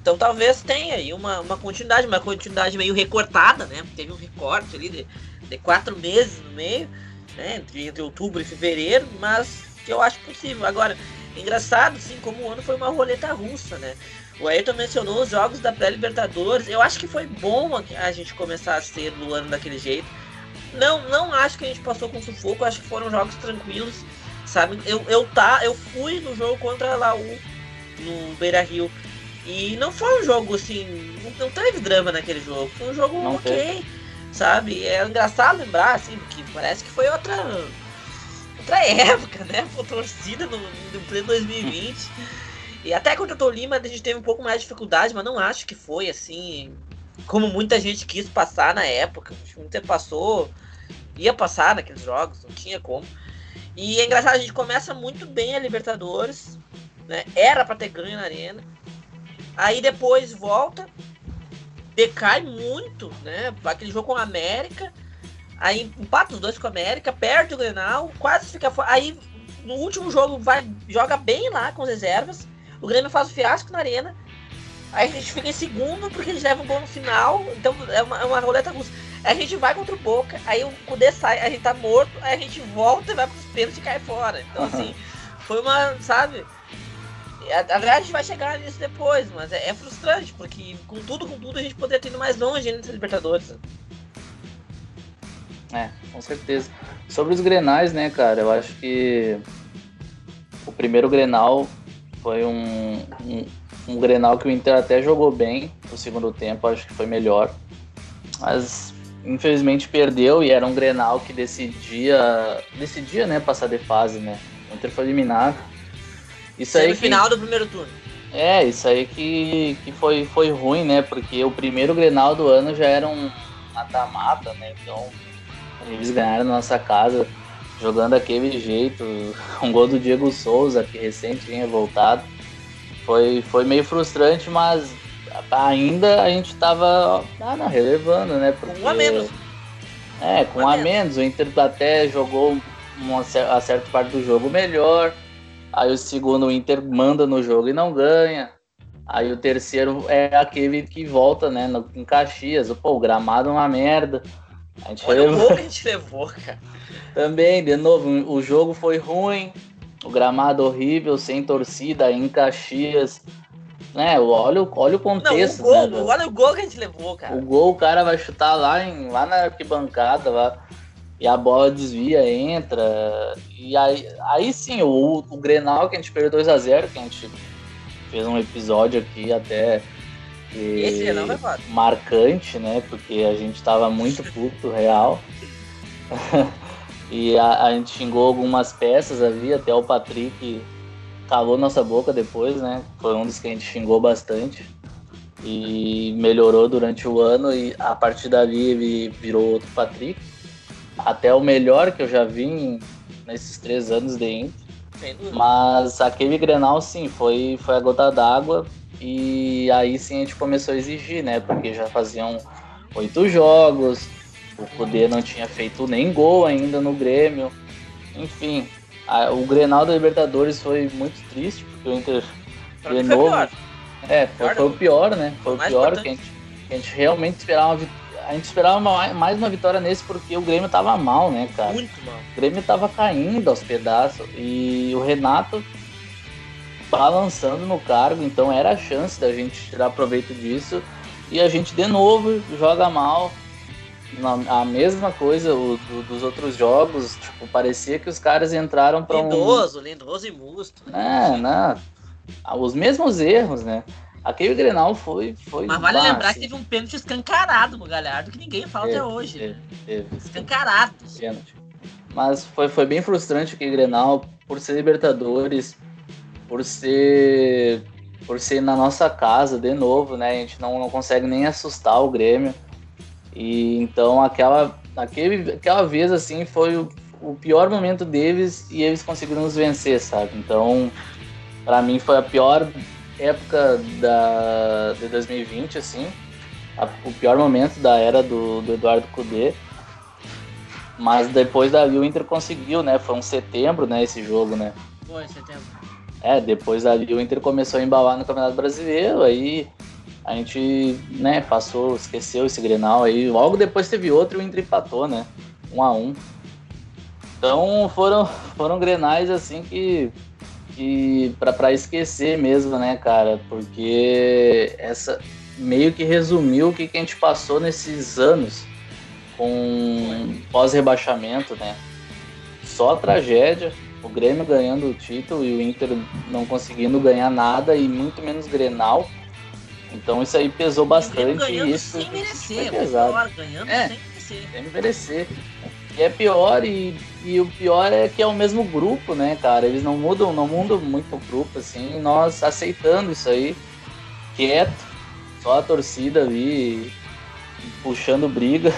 Então talvez tenha aí uma, uma continuidade, uma continuidade meio recortada, né? Teve um recorte ali de, de quatro meses no meio, né? Entre, entre outubro e fevereiro, mas que eu acho possível. Agora, engraçado, sim, como o ano foi uma roleta russa, né? O Ayrton mencionou os jogos da pré-Libertadores. Eu acho que foi bom a gente começar a ser no ano daquele jeito. Não, não acho que a gente passou com sufoco, acho que foram jogos tranquilos, sabe? Eu, eu, tá, eu fui no jogo contra a Laú no Beira Rio. E não foi um jogo assim. Não teve drama naquele jogo. Foi um jogo não ok, teve. sabe? É engraçado lembrar, assim, porque parece que foi outra. Outra época, né? Foi torcida no, no pleno 2020. E até contra o Tolima a gente teve um pouco mais de dificuldade, mas não acho que foi assim. Como muita gente quis passar na época. Inter passou. Ia passar naqueles jogos, não tinha como. E é engraçado, a gente começa muito bem a Libertadores. Né? Era para ter ganho na arena. Aí depois volta, decai muito, né? Aquele jogo com a América. Aí empata os dois com a América, perde o Grenal, quase fica fora. Aí no último jogo vai joga bem lá com as reservas. O Grêmio faz o fiasco na arena. Aí a gente fica em segundo porque eles levam um gol no final. Então é uma, é uma roleta russa. Aí a gente vai contra o Boca, aí o Kudê sai, a gente tá morto, aí a gente volta e vai pros pênaltis e cai fora. Então assim, foi uma, sabe? A, a verdade vai chegar nisso depois, mas é, é, frustrante, porque com tudo, com tudo, a gente poderia ter ido mais longe nessa Libertadores. É, com certeza. Sobre os Grenais, né, cara, eu acho que o primeiro Grenal foi um, um, um Grenal que o Inter até jogou bem no segundo tempo, acho que foi melhor. Mas infelizmente perdeu e era um Grenal que decidia, decidia, né, passar de fase, né? O Inter foi eliminado. Isso aí no que, final do primeiro turno. É, isso aí que, que foi, foi ruim, né? Porque o primeiro Grenal do ano já era um mata-mata, né? Então eles ganharam na nossa casa jogando daquele jeito. Um gol do Diego Souza, que recente tinha voltado. Foi, foi meio frustrante, mas ainda a gente tava ah, relevando, né? Porque, com um a menos. É, com um a menos. O Inter até jogou uma, a certa parte do jogo melhor. Aí o segundo, o Inter manda no jogo e não ganha. Aí o terceiro é aquele que volta, né? No, em Caxias. Pô, o gramado é uma merda. A gente Olha levou... o gol que a gente levou, cara. Também, de novo, o jogo foi ruim, o gramado horrível, sem torcida, em Caxias. Né, olha, olha o contexto. Não, o gol, né, olha o gol que a gente levou, cara. O gol o cara vai chutar lá, em, lá na arquibancada, lá, e a bola desvia, entra. E aí, aí sim, o, o Grenal que a gente perdeu 2x0, que a gente fez um episódio aqui até. Esse não vai Marcante, né? Porque a gente tava muito puto, real. E a, a, gente xingou algumas peças ali, até o Patrick calou nossa boca depois, né? Foi um dos que a gente xingou bastante. E melhorou durante o ano e a partir dali ele virou outro Patrick. Até o melhor que eu já vi nesses três anos de Inter. Mas aquele Grenal, sim, foi, foi a gota d'água. E aí sim a gente começou a exigir, né? Porque já faziam oito jogos, o Cudê não tinha feito nem gol ainda no Grêmio. Enfim, a, o Grenal da Libertadores foi muito triste, porque o Inter novo. É, foi, foi, o pior, né? Foi o pior que a gente, a gente realmente esperava uma a gente esperava mais uma vitória nesse porque o Grêmio tava mal, né, cara? Muito mal. O Grêmio tava caindo aos pedaços e o Renato balançando no cargo, então era a chance da gente tirar proveito disso. E a gente de novo joga mal, a mesma coisa o, do, dos outros jogos, tipo, parecia que os caras entraram para um... Lindoso, Lindoso e Musto. É, né? Os mesmos erros, né? Aquele Grenal foi... foi Mas vale lembrar que teve um pênalti escancarado no Galhardo, que ninguém fala teve, até hoje. Teve, teve, escancarado. Pênalti. Mas foi, foi bem frustrante aquele Grenal, por ser Libertadores, por ser... Por ser na nossa casa, de novo, né? A gente não, não consegue nem assustar o Grêmio. E então aquela, aquele, aquela vez assim foi o, o pior momento deles e eles conseguiram nos vencer, sabe? Então, para mim foi a pior época da de 2020 assim. a, o pior momento da era do, do Eduardo Cudê. Mas depois dali o Inter conseguiu, né? Foi um setembro, né, esse jogo, né? Foi, setembro. É, depois dali o Inter começou a embalar no Campeonato Brasileiro, aí a gente, né, passou, esqueceu esse Grenal aí. Logo depois teve outro e o Inter empatou, né? Um a um. Então foram, foram Grenais assim que que para esquecer mesmo, né, cara? Porque essa meio que resumiu o que, que a gente passou nesses anos com pós-rebaixamento, né? Só tragédia, o Grêmio ganhando o título e o Inter não conseguindo ganhar nada e muito menos Grenal. Então isso aí pesou bastante. Ganhando isso sem merecer, pesado. ganhando é, sem merecer. Sem merecer. E é pior, e, e o pior é que é o mesmo grupo, né, cara? Eles não mudam, não mudam muito o grupo, assim, nós aceitando isso aí, quieto, só a torcida ali puxando briga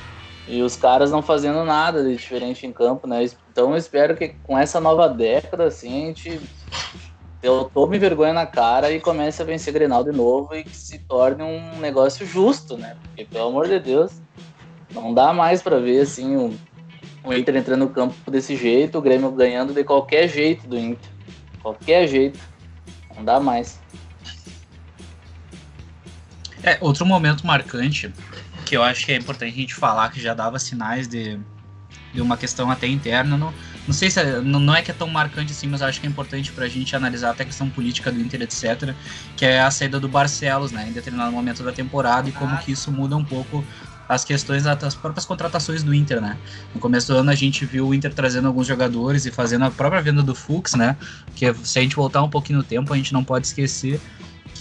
e os caras não fazendo nada de diferente em campo, né? Então eu espero que com essa nova década, assim, a gente eu tome vergonha na cara e comece a vencer Grenal de novo e que se torne um negócio justo, né? Porque, pelo amor de Deus, não dá mais para ver assim o, o Inter entrando no campo desse jeito, o Grêmio ganhando de qualquer jeito do Inter. Qualquer jeito. Não dá mais. É, outro momento marcante que eu acho que é importante a gente falar, que já dava sinais de, de uma questão até interna. Não sei se é, não, é que é tão marcante assim, mas acho que é importante para a gente analisar até a questão política do Inter, etc., que é a saída do Barcelos, né, em determinado momento da temporada e como que isso muda um pouco as questões das próprias contratações do Inter, né? No começo do ano a gente viu o Inter trazendo alguns jogadores e fazendo a própria venda do Fux, né? Que se a gente voltar um pouquinho no tempo, a gente não pode esquecer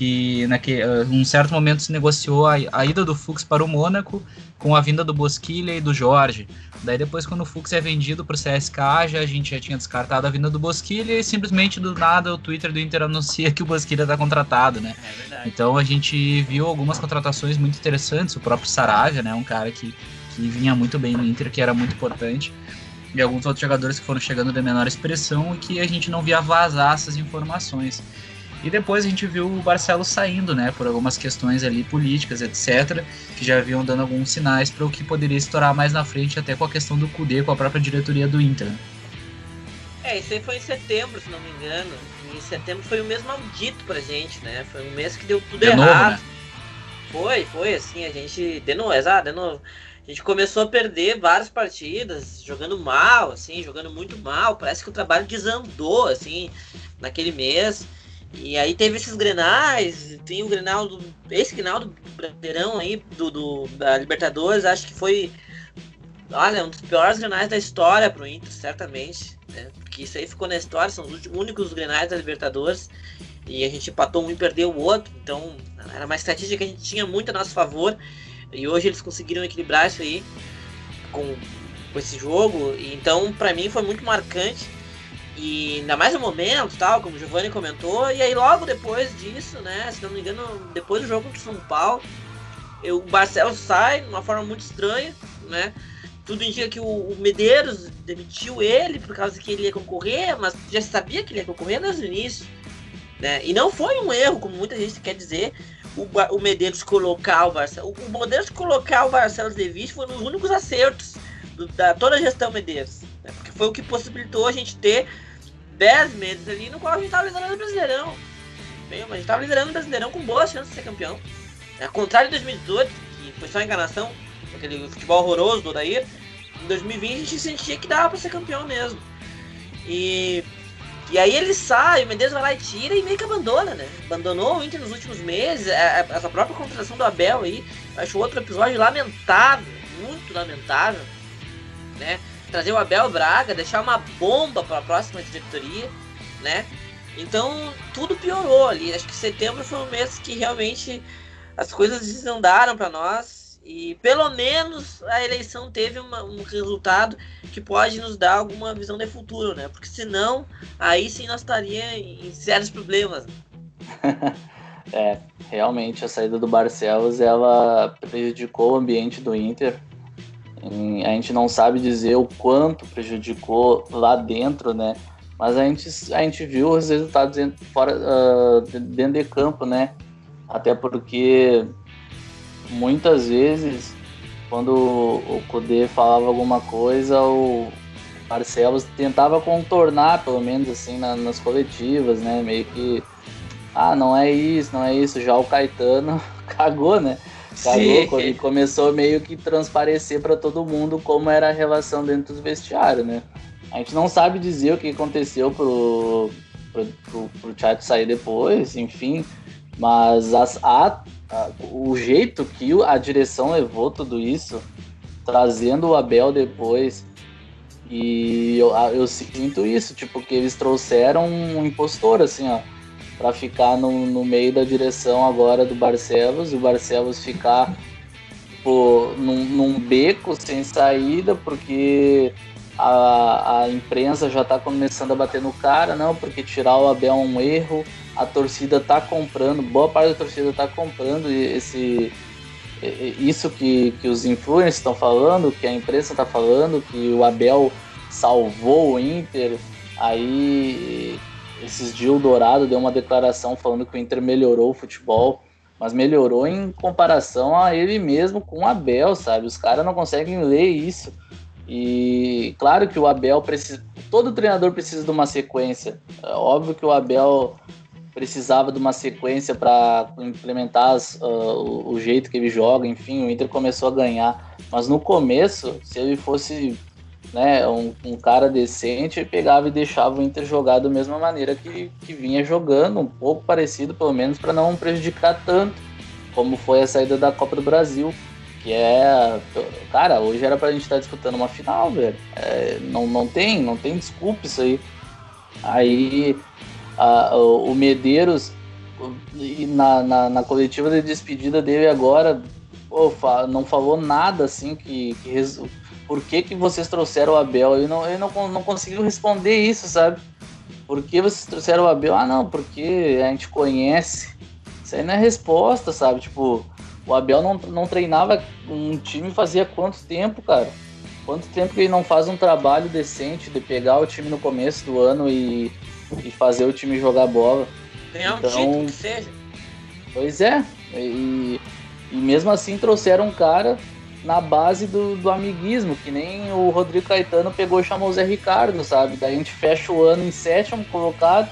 que naquele uh, um certo momento se negociou a, a, ida do Fux para o Mônaco com a vinda do Bosquilha e do Jorge. Daí depois quando o Fux é vendido para o CSK, já a gente já tinha descartado a vinda do Bosquilha e simplesmente do nada o Twitter do Inter anuncia que o Bosquilha está contratado, né? É então a gente viu algumas contratações muito interessantes, o próprio Saravia, né, um cara que, que vinha muito bem no Inter, que era muito importante. E alguns outros jogadores que foram chegando de menor expressão e que a gente não via vazar essas informações. E depois a gente viu o Barcelos saindo, né, por algumas questões ali políticas, etc, que já haviam dando alguns sinais para o que poderia estourar mais na frente, até com a questão do Cudê, com a própria diretoria do Inter. Né? É, isso aí foi em setembro, se não me engano. E em setembro foi o mês maldito pra gente, né? Foi um mês que deu tudo de errado. Novo, né? Foi, foi assim, a gente. De novo, exato, de novo. A gente começou a perder várias partidas, jogando mal, assim, jogando muito mal. Parece que o trabalho desandou, assim, naquele mês. E aí teve esses grenais, tem o grenal do. Esse grenal do Brasileirão aí, do, do, da Libertadores, acho que foi. Olha, um dos piores grenais da história pro Inter, certamente. Né? Porque isso aí ficou na história, são os únicos grenais da Libertadores. E a gente empatou um e perdeu o outro. Então era uma estratégia que a gente tinha muito a nosso favor. E hoje eles conseguiram equilibrar isso aí com, com esse jogo. E, então, para mim, foi muito marcante e ainda mais no momento, tal, como o Giovanni comentou. E aí logo depois disso, né? Se não me engano, depois do jogo contra o São Paulo, eu, o Barcelos sai de uma forma muito estranha, né? Tudo indica que o, o Medeiros demitiu ele por causa que ele ia concorrer, mas já sabia que ele ia concorrer desde o início. Né? E não foi um erro, como muita gente quer dizer, o, o Medeiros colocar o Barcelos. O, o Medeiros colocar o Barcelos de vice foi um dos únicos acertos do, da toda a gestão Medeiros. Foi o que possibilitou a gente ter 10 meses ali no qual a gente estava liderando o Brasileirão. Bem, mas a gente estava liderando o Brasileirão com boas chances de ser campeão. Ao contrário de 2018, que foi só enganação, aquele futebol horroroso do Odair, em 2020 a gente sentia que dava para ser campeão mesmo. E, e aí ele sai, o Mendes vai lá e tira e meio que abandona, né? Abandonou o Inter nos últimos meses, essa própria contratação do Abel aí, acho outro episódio lamentável, muito lamentável, né? Trazer o Abel Braga, deixar uma bomba para a próxima diretoria, né? Então tudo piorou ali. Acho que setembro foi um mês que realmente as coisas desandaram para nós e pelo menos a eleição teve uma, um resultado que pode nos dar alguma visão de futuro, né? Porque senão aí sim nós estaríamos em sérios problemas. é, realmente a saída do Barcelos ela prejudicou o ambiente do Inter a gente não sabe dizer o quanto prejudicou lá dentro, né? Mas a gente, a gente viu os resultados dentro, fora, uh, dentro de campo, né? Até porque muitas vezes, quando o Kudê falava alguma coisa, o Barcelos tentava contornar, pelo menos assim, na, nas coletivas, né? Meio que, ah, não é isso, não é isso. Já o Caetano cagou, né? Cagou e começou meio que transparecer para todo mundo como era a relação dentro do vestiário, né? A gente não sabe dizer o que aconteceu pro, pro, pro, pro sair depois, enfim, mas as, a, a, o jeito que a direção levou tudo isso, trazendo o Abel depois, e eu, eu sinto isso, tipo, que eles trouxeram um impostor, assim, ó, para ficar no, no meio da direção agora do Barcelos, e o Barcelos ficar tipo, num, num beco sem saída, porque a, a imprensa já está começando a bater no cara, não, porque tirar o Abel é um erro, a torcida está comprando, boa parte da torcida está comprando esse isso que, que os influencers estão falando, que a imprensa está falando, que o Abel salvou o Inter, aí esses dias o Dourado deu uma declaração falando que o Inter melhorou o futebol, mas melhorou em comparação a ele mesmo com o Abel, sabe? Os caras não conseguem ler isso. E claro que o Abel precisa. Todo treinador precisa de uma sequência. É óbvio que o Abel precisava de uma sequência para implementar as, uh, o, jeito que ele joga. Enfim, o Inter começou a ganhar. Mas no começo, se ele fosse né, um, um cara decente, pegava e deixava o Inter jogar da mesma maneira que, que vinha jogando, um pouco parecido, pelo menos, para não prejudicar tanto, como foi a saída da Copa do Brasil que é. Cara, hoje era pra gente estar disputando uma final, velho. É, não, não tem, não tem desculpa isso aí. Aí a, o, Medeiros, na, na, na, coletiva de despedida dele agora, pô, não falou nada assim que. que. Por que, que vocês trouxeram o Abel? Ele não, ele não, não conseguiu responder isso, sabe? Por que vocês trouxeram o Abel? Ah, não, porque a gente conhece. Isso aí não é resposta, sabe? Tipo, o Abel não, não treinava um time fazia quanto tempo, cara? Quanto tempo que ele não faz um trabalho decente de pegar o time no começo do ano e, e fazer o time jogar bola? Ganhar então, um título que seja. Pois é. E, e mesmo assim trouxeram um cara na base do, do amiguismo, que nem o Rodrigo Caetano pegou e chamou o Zé Ricardo, sabe? Daí a gente fecha o ano em sétimo colocado,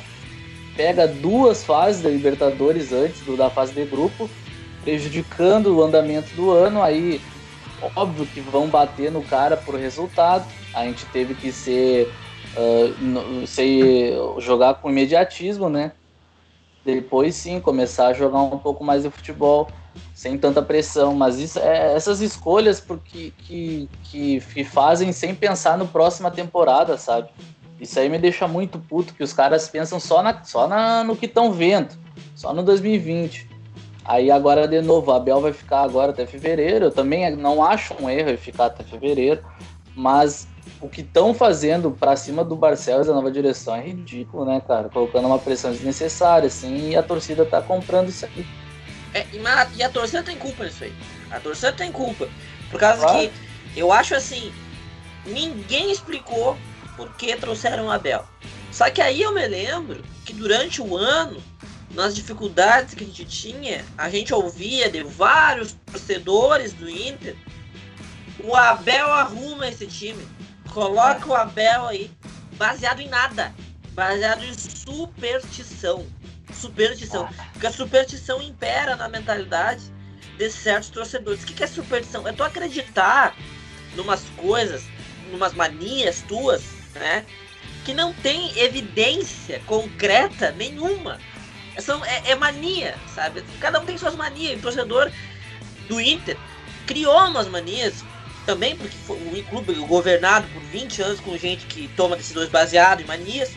pega duas fases da Libertadores antes do, da fase de grupo prejudicando o andamento do ano. Aí, óbvio que vão bater no cara por resultado. A gente teve que ser, uh, ser jogar com imediatismo, né? Depois sim, começar a jogar um pouco mais de futebol sem tanta pressão. Mas isso, é, essas escolhas porque, que, que, que fazem sem pensar no próxima temporada, sabe? Isso aí me deixa muito puto, que os caras pensam só, na, só na, no que estão vendo, só no 2020. Aí agora de novo, a Abel vai ficar agora até fevereiro. Eu também não acho um erro ficar até fevereiro, mas o que estão fazendo para cima do Barcelos da nova direção é ridículo, né, cara? Colocando uma pressão desnecessária, assim, e a torcida tá comprando isso aqui. É, e a torcida tem culpa nisso aí. A torcida tem culpa. Por causa que eu acho assim, ninguém explicou por que trouxeram o Abel. Só que aí eu me lembro que durante o ano nas dificuldades que a gente tinha, a gente ouvia de vários torcedores do Inter, o Abel arruma esse time. Coloca o Abel aí, baseado em nada. Baseado em superstição. Superstição. Porque a superstição impera na mentalidade de certos torcedores. O que é superstição? É tu acreditar numas coisas, numas manias tuas, né? Que não tem evidência concreta nenhuma são, é, é, mania, sabe? Cada um tem suas manias. O torcedor do Inter criou umas manias também, porque foi um clube governado por 20 anos com gente que toma decisões baseadas em manias.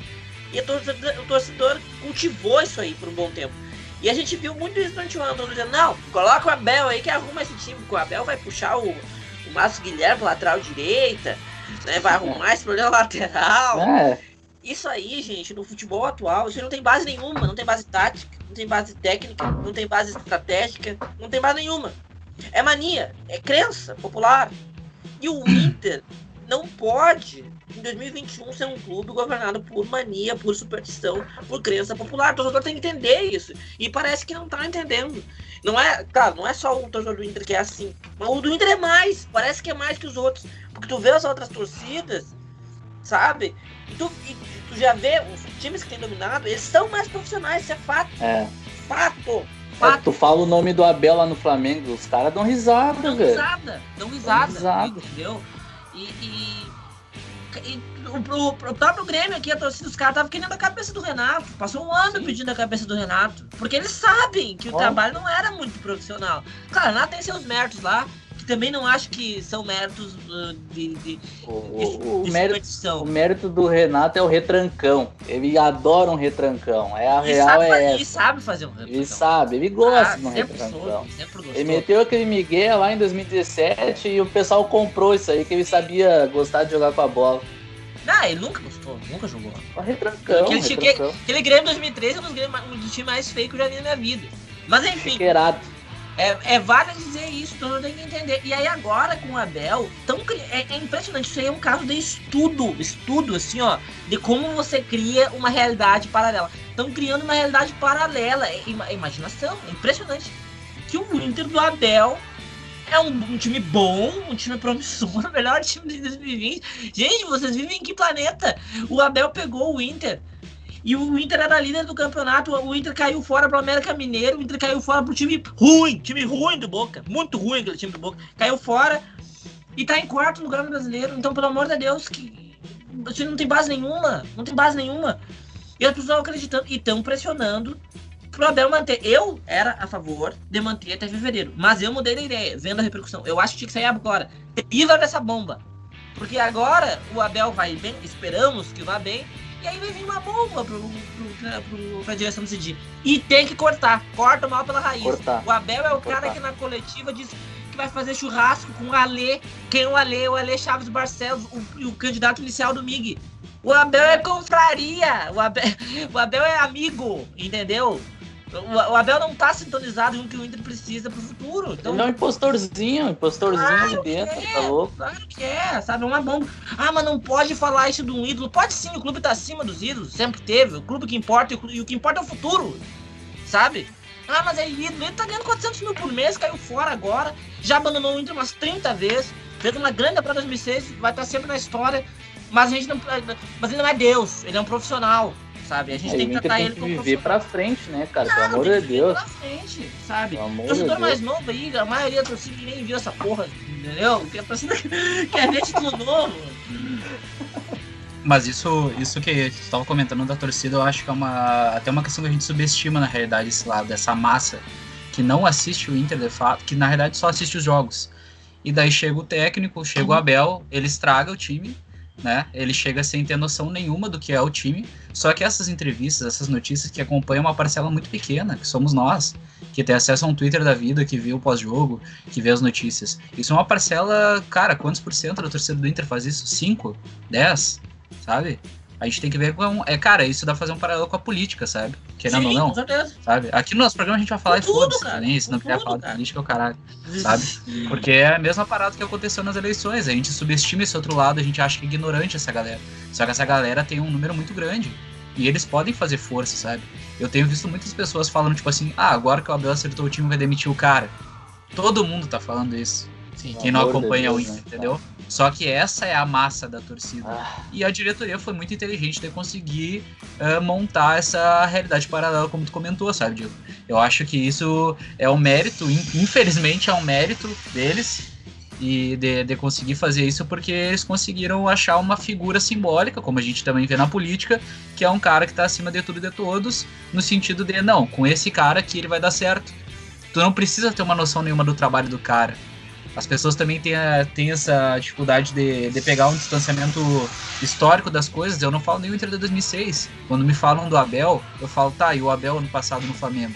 E o torcedor, o torcedor cultivou isso aí por um bom tempo. E a gente viu muito isso durante o ano, todo dizendo, não, coloca o Abel aí que arruma esse time, porque o Abel vai puxar o, o Márcio Guilherme lateral direita, né? Vai arrumar esse problema lateral. É. Isso aí, gente, no futebol atual, isso não tem base nenhuma, não tem base tática, não tem base técnica, não tem base estratégica, não tem base nenhuma. É mania, é crença popular. E o Inter não pode, em 2021, ser um clube governado por mania, por superstição, por crença popular. O torcedor tem que entender isso. E parece que não tá entendendo. Não é, claro, não é só o torcedor do Inter que é assim. Mas o do Inter é mais. Parece que é mais que os outros. Porque tu vê as outras torcidas, sabe? E tu, e tu já vê os times que têm dominado, eles são mais profissionais, isso é fato. É. Fato. É, tu fala o nome do Abel lá no Flamengo, os caras dão risada, Dão velho. risada, dão risada, risada. entendeu? E, e o, o próprio Grêmio aqui, a torcida dos caras tava querendo a cabeça do Renato. Passou um ano Sim. pedindo a cabeça do Renato. Porque eles sabem que o trabalho não era muito profissional. Claro, o Renato tem seus méritos lá, que também não acho que são méritos uh, de, de, O, o de mérito, superstição. o mérito do Renato é o retrancão. Ele adora um retrancão. É, a E real sabe, é fa- e essa. sabe fazer um Ele retrancão. sabe, ele gosta Ah, de um retrancão. soube. Ele meteu aquele Miguel lá em 2017 e o pessoal comprou isso aí, que ele sabia gostar de jogar com a bola. Ah, ele nunca gostou, nunca jogou. O retrancão, Aquele retrancão. Aquele Grêmio 2013 é um dos, Grêmio, um dos times mais feios que eu já vi na minha vida. Mas enfim, Chiqueirado. É, é válido dizer isso, todo mundo tem que entender. E aí agora com o Abel, tão, é, é impressionante, isso aí é um caso de estudo, estudo assim, ó, de como você cria uma realidade paralela. Estão criando uma realidade paralela, é, é imaginação, é impressionante. Que o Inter do Abel é um, um time bom, um time promissor, o melhor time de 2020. Gente, vocês vivem em que planeta? O Abel pegou o Inter e o Inter era líder do campeonato, o Inter caiu fora pro América Mineiro, o Inter caiu fora pro time ruim, time ruim do Boca, muito ruim aquele time do Boca. Caiu fora e tá em quarto lugar no brasileiro. Então, pelo amor de Deus, que isso não tem base nenhuma, não tem base nenhuma. E as pessoas acreditando e estão pressionando pro Abel manter. Eu era a favor de manter até fevereiro, mas eu mudei de ideia, vendo a repercussão. Eu acho que tinha que sair agora. Tira dessa bomba. Porque agora o Abel vai bem, esperamos que vá bem, e aí vai vir uma bomba pro, pro, pra, pro, pra direção decidir. E tem que cortar. Corta o mal pela raiz. Cortar. O Abel é o Cortar. cara que na coletiva diz que vai fazer churrasco com o Alê. Quem é o Alê? O Alê Chaves Barcelos, o, o candidato inicial do MIG. O Abel é confraria. O Abel, o Abel é amigo, entendeu? O, Abel não tá sintonizado com o que o Inter precisa pro futuro. Então, Ele é um impostorzinho, impostorzinho Claro ali dentro, que tá louco? Claro que é, sabe? É uma bomba. Ah, mas não pode falar isso de um ídolo. Pode sim, o clube tá acima dos ídolos, sempre teve. O clube que importa e o, que importa é o futuro, sabe? Ah, mas é ídolo. Ele tá ganhando 400 mil por mês, caiu fora agora. Já abandonou o Inter umas 30 vezes. Fez uma grande temporada 2006, vai estar sempre na história. Mas a gente não. Mas ele não é Deus, ele é um profissional, sabe? A gente Aí tem o que tratar tem ele que como viver pra frente, né, cara? Pelo Não, amor tem de Deus. Pra frente, sabe? Pelo amor Torcedor mais novo aí, a maioria da torcida nem viu essa porra, entendeu? Que a torcida quer ver título novo. Mas isso, isso que tu estava comentando da torcida, eu acho que é uma até uma questão que a gente subestima na realidade esse lado, dessa massa que não assiste o Inter de fato, que na realidade só assiste os jogos. E daí chega o técnico, chega o Abel, ele estraga o time, né? Ele chega sem ter noção nenhuma do que é o time. Só que essas entrevistas, essas notícias que acompanham uma parcela muito pequena, que somos nós, que tem acesso a um Twitter da vida, que vê o pós-jogo, que vê as notícias. Isso é uma parcela, cara, quantos por cento da torcida do Inter faz isso? 5? 10? Sabe? A gente tem que ver com. É, cara, isso dá pra fazer um paralelo com a política, sabe? Querendo ou Sim, não, com certeza. sabe? Aqui no nosso programa a gente vai falar Com e tudo, foda-se, cara, nem se não quiser falar de política, é o caralho. Sabe? Porque é a mesma parada que aconteceu nas eleições. A gente subestima esse outro lado, a gente acha que é ignorante essa galera. Só que essa galera tem um número muito grande. E eles podem fazer força, sabe? Eu tenho visto muitas pessoas falando, tipo assim, ah, agora que o Abel acertou o time, vai demitir o cara. Todo mundo tá falando isso. Sim. Quem não de acompanha o Deus, Inter, né, entendeu? Só que essa é a massa da torcida. Ah, E a diretoria foi muito inteligente de conseguir eh, montar essa realidade paralela, como tu comentou, sabe, Diego? Eu acho que isso é um mérito, in- infelizmente é um mérito deles, e de, de conseguir fazer isso porque eles conseguiram achar uma figura simbólica, como a gente também vê na política, que é um cara que tá acima de tudo e de todos, no sentido de, não, com esse cara aqui ele vai dar certo. Tu não precisa ter uma noção nenhuma do trabalho do cara. As pessoas também têm, a- têm essa dificuldade de, de pegar um distanciamento histórico das coisas. Eu não falo nem o Inter de 2006. Quando me falam do Abel, eu falo, tá, e o Abel ano passado no Flamengo?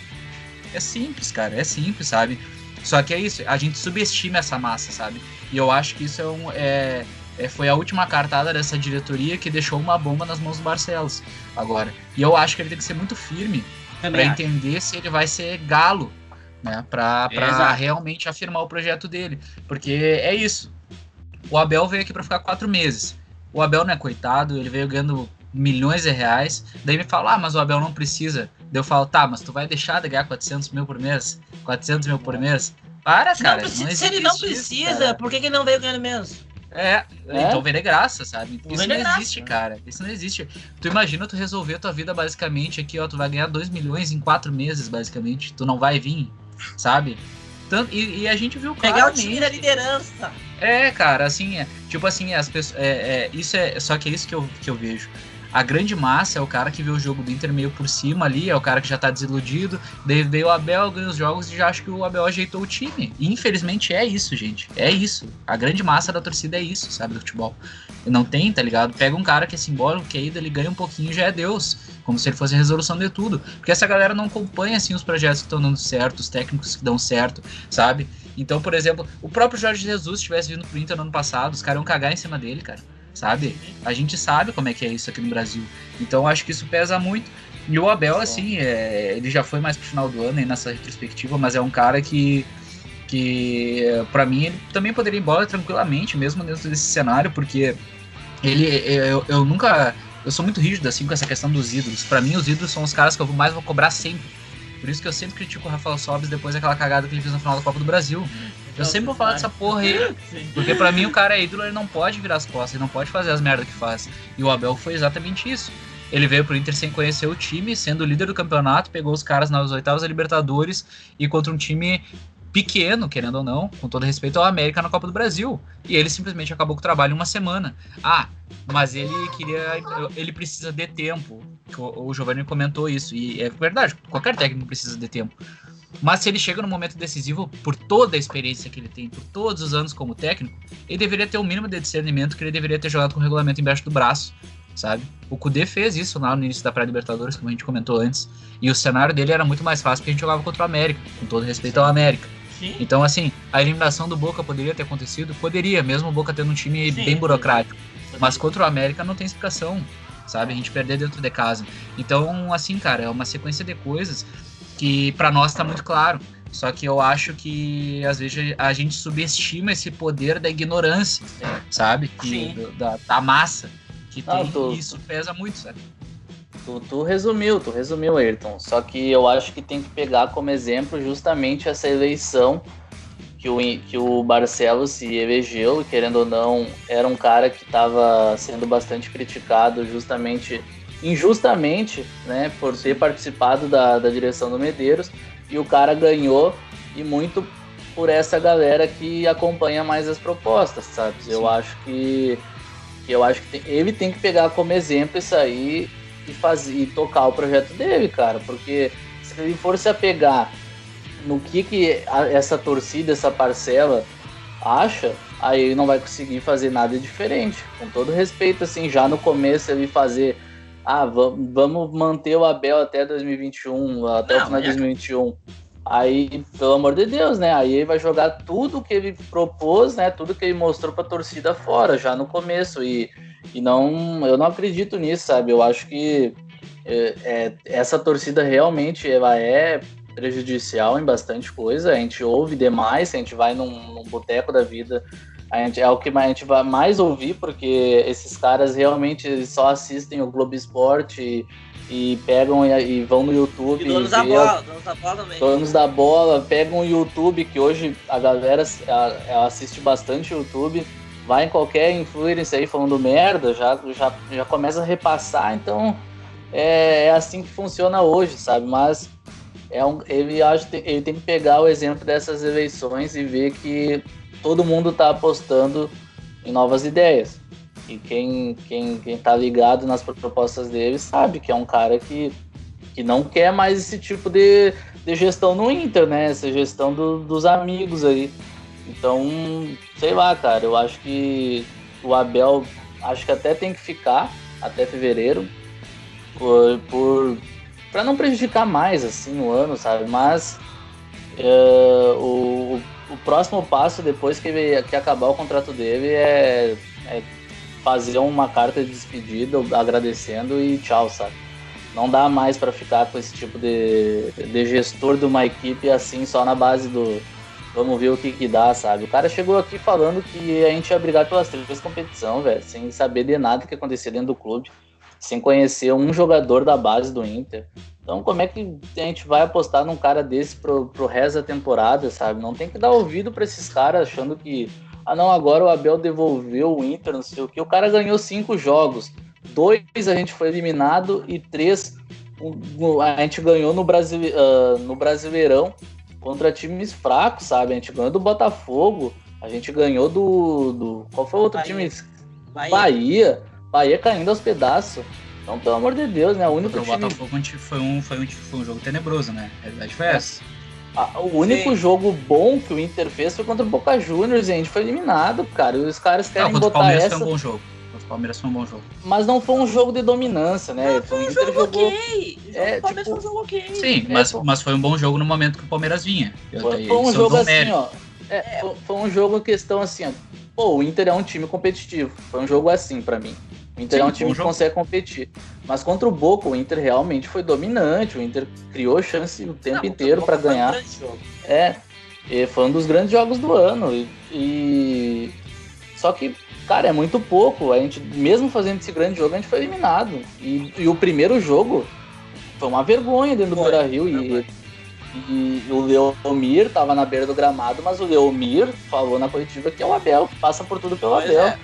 É simples, cara, é simples, sabe? Só que é isso, a gente subestima essa massa, sabe? E eu acho que isso é um, é, é- foi a última cartada dessa diretoria que deixou uma bomba nas mãos do Barcelos agora. E eu acho que ele tem que ser muito firme para entender se ele vai ser galo, né? Para realmente afirmar o projeto dele, porque é isso. O Abel veio aqui para ficar quatro meses. O Abel não é coitado, ele veio ganhando milhões de reais. Daí me fala, ah, mas o Abel não precisa Daí eu falo, tá, mas tu vai deixar de ganhar 400 mil por mês? 400 mil por mês? Para, cara. não precisa- não se ele não isso, precisa, cara. por que, que ele não veio ganhando menos? É, É? então vem de graça, sabe? Isso não graça, existe, cara. Isso não existe. Tu imagina tu resolver tua vida basicamente aqui, ó. Tu vai ganhar 2 milhões em 4 meses, basicamente. Tu não vai vir, sabe? Tanto, e, e a gente viu Pegar o claramente. time da liderança. É, cara, assim, é, tipo assim, as pessoas. É, é, isso é. Só que é isso que eu, que eu vejo. A grande massa é o cara que vê o jogo do Inter meio por cima ali, é o cara que já tá desiludido. Daí veio o Abel, ganha os jogos e já acha que o Abel ajeitou o time. E infelizmente é isso, gente. É isso. A grande massa da torcida é isso, sabe, do futebol. Não tem, tá ligado? Pega um cara que é simbólico, que aí ele ganha um pouquinho já é Deus. Como se ele fosse a resolução de tudo. Porque essa galera não acompanha, assim, os projetos que estão dando certo, os técnicos que dão certo, sabe? Então, por exemplo, o próprio Jorge Jesus tivesse vindo pro Inter no ano passado, os caras iam cagar em cima dele, cara. Sabe? A gente sabe como é que é isso aqui no Brasil. Então, acho que isso pesa muito. E o Abel, assim, é, ele já foi mais pro final do ano aí nessa retrospectiva, mas é um cara que, que para mim, ele também poderia ir embora tranquilamente, mesmo dentro desse cenário, porque ele, eu, eu nunca, eu sou muito rígido, assim, com essa questão dos ídolos. Para mim, os ídolos são os caras que eu mais vou cobrar sempre. Por isso que eu sempre critico o Rafael Sobis depois daquela cagada que ele fez no final da Copa do Brasil. Eu sempre vou falar dessa porra aí. Porque pra mim o cara é ídolo, ele não pode virar as costas, ele não pode fazer as merdas que faz. E o Abel foi exatamente isso. Ele veio pro Inter sem conhecer o time, sendo o líder do campeonato, pegou os caras nas oitavas da Libertadores e contra um time pequeno, querendo ou não, com todo respeito ao América na Copa do Brasil. E ele simplesmente acabou com o trabalho em uma semana. Ah, mas ele queria. Ele precisa de tempo. O, o Giovanni comentou isso. E é verdade, qualquer técnico precisa de tempo. Mas se ele chega no momento decisivo, por toda a experiência que ele tem, por todos os anos como técnico, ele deveria ter o mínimo de discernimento que ele deveria ter jogado com o regulamento embaixo do braço, sabe? O Kudê fez isso lá no início da pré-libertadores, como a gente comentou antes, e o cenário dele era muito mais fácil porque a gente jogava contra o América, com todo respeito ao América. Sim. Então, assim, a eliminação do Boca poderia ter acontecido? Poderia, mesmo o Boca tendo um time Sim. bem burocrático. Mas contra o América não tem explicação, sabe? A gente perder dentro de casa. Então, assim, cara, é uma sequência de coisas que pra nós tá muito claro. Só que eu acho que às vezes a gente subestima esse poder da ignorância, sabe? Que, da, da massa que Ah, tem. tô- E isso pesa muito, sabe? Tu, tu resumiu, tu resumiu, Ayrton. Só que eu acho que tem que pegar como exemplo justamente essa eleição que o, que o Barcelos se elegeu, e querendo ou não, era um cara que estava sendo bastante criticado justamente, injustamente, né, por ter participado da, da direção do Medeiros, e o cara ganhou, e muito por essa galera que acompanha mais as propostas, sabe? Eu acho que, que eu acho que tem- ele tem que pegar como exemplo isso aí e fazer e tocar o projeto dele, cara, porque se ele for se apegar no que, que a- essa torcida, essa parcela acha, aí ele não vai conseguir fazer nada diferente. Com todo respeito, assim, já no começo ele fazer, ah, vamos, manter o Abel até 2021, até o Não, final de é. 2021. Aí, pelo amor de Deus, né? Aí ele vai jogar tudo que ele propôs, né? Tudo que ele mostrou pra torcida fora, já no começo. E, e não, eu não acredito nisso, sabe? Eu acho que é, é, essa torcida realmente ela é prejudicial em bastante coisa. A gente ouve demais, a gente vai num, num boteco da vida, a gente, é o que a gente vai mais ouvir, porque esses caras realmente só assistem o Globo Esporte e, e pegam e, e vão no YouTube. E donos da vê bola, donos da bola também. Donos da bola, pegam o YouTube, que hoje a galera ela assiste bastante YouTube, vai em qualquer influencer aí falando merda, já, já, já começa a repassar, então é, é assim que funciona hoje, sabe? Mas é um, ele, acho, ele tem que pegar o exemplo dessas eleições e ver que todo mundo está apostando em novas ideias. E quem, quem, quem tá ligado nas propostas dele sabe que é um cara que, que não quer mais esse tipo de, de gestão no Inter, né? Essa gestão do- dos amigos aí. Então, sei lá, cara, eu acho que o Abel acho que até tem que ficar até fevereiro por, por para não prejudicar mais assim o ano, sabe? Mas é, o, o próximo passo depois que, ele, que acabar o contrato dele é, é fazer uma carta de despedida agradecendo e tchau, sabe? Não dá mais para ficar com esse tipo de, de gestor de uma equipe assim só na base do vamos ver o que que dá, sabe? O cara chegou aqui falando que a gente ia brigar pelas três competições, velho, sem saber de nada que acontecia dentro do clube. Sem conhecer um jogador da base do Inter. Então, como é que a gente vai apostar num cara desse pro, pro resto da temporada, sabe? Não tem que dar ouvido para esses caras achando que, ah, não, agora o Abel devolveu o Inter, não sei o que. O cara ganhou cinco jogos, dois a gente foi eliminado e três a gente ganhou no, Brasil, uh, no Brasileirão contra times fracos, sabe? A gente ganhou do Botafogo, a gente ganhou do. do qual foi o outro Bahia. time? Bahia. Bahia. Bahia caindo aos pedaços. Então, pelo amor de Deus, né? O único o time... Botafogo foi um, foi, um, foi um jogo tenebroso, né? A realidade foi essa. Ah, o único Sim. jogo bom que o Inter fez foi contra o Boca Juniors e a gente foi eliminado, cara. E os caras querem não, botar essa... foi um bom jogo. O Palmeiras foi um bom jogo. Mas não foi um jogo de dominância, né? foi um jogo jogou... ok. É, o Palmeiras tipo... foi um jogo ok. Sim, mas, é, mas foi um bom jogo no momento que o Palmeiras vinha. Foi, foi um jogo assim, ó. É, foi, foi um jogo questão assim, ó. Pô, o Inter é um time competitivo. Foi um jogo assim para mim. O Inter Sim, é um time que jogo. consegue competir. Mas contra o Boca, o Inter realmente foi dominante. O Inter criou chance o tempo não, inteiro para ganhar. Um é, foi um dos grandes jogos do ano. E, e, Só que, cara, é muito pouco. A gente, mesmo fazendo esse grande jogo, a gente foi eliminado. E, e o primeiro jogo foi uma vergonha dentro do Beira Rio. E, e o Leomir tava na beira do gramado, mas o Leomir falou na coletiva que é o Abel, que passa por tudo pelo pois Abel. É.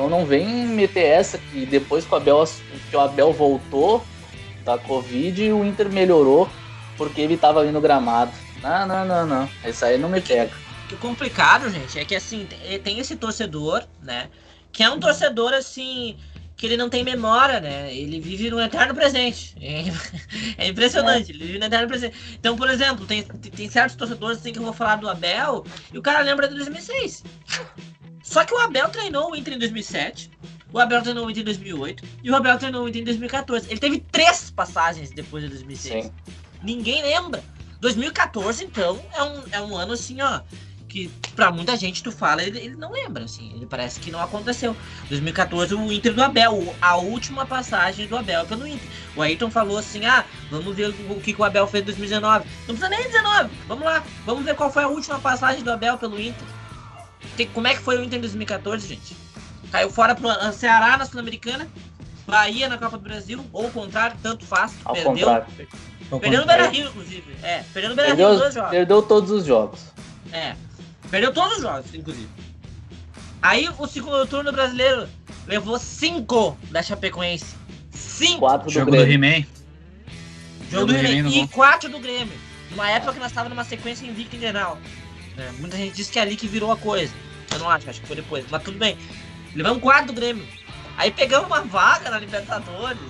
Então não vem meter essa que depois que o Abel, que o Abel voltou da Covid, o Inter melhorou porque ele tava ali no gramado. Não, não, não, não. Isso aí não me pega. O complicado, gente, é que assim, tem esse torcedor, né? Que é um torcedor assim que ele não tem memória, né? Ele vive no eterno presente. É, é impressionante, é. ele vive no eterno presente. Então, por exemplo, tem, tem certos torcedores assim que eu vou falar do Abel e o cara lembra de 2006. Só que o Abel treinou o Inter em 2007, o Abel treinou o Inter em 2008 e o Abel treinou o Inter em 2014. Ele teve três passagens depois de 2006. Sim. Ninguém lembra. 2014, então, é um, é um ano assim, ó, que para muita gente tu fala, ele, ele, não lembra, assim, ele parece que não aconteceu. 2014, o Inter do Abel, a última passagem do Abel pelo Inter. O Ayrton falou assim: ah, vamos ver o que, que o Abel fez em 2019. Não precisa nem 19, vamos lá, vamos ver qual foi a última passagem do Abel pelo Inter. Tem, como é que foi o Inter em 2014, gente? Caiu fora pro Ceará na Sul-Americana, Bahia na Copa do Brasil, ou o contrário, tanto faz, Ao perdeu. Contrário. Perdeu no Beira Rio, inclusive. É, perdeu no Beira Rio dois jogos. Perdeu todos os jogos. É. Perdeu todos os jogos, inclusive. Aí o segundo turno brasileiro levou cinco da Chapecoense. Cinco. Quatro do Jogo Grêmio. do He-Man. Jogo do He-Man. E quatro do Grêmio. Numa época que nós estávamos numa sequência invicta em geral. É, muita gente disse que é ali que virou a coisa. Eu não acho, acho que foi depois. Mas tudo bem. Levamos quatro do Grêmio. Aí pegamos uma vaga na Libertadores.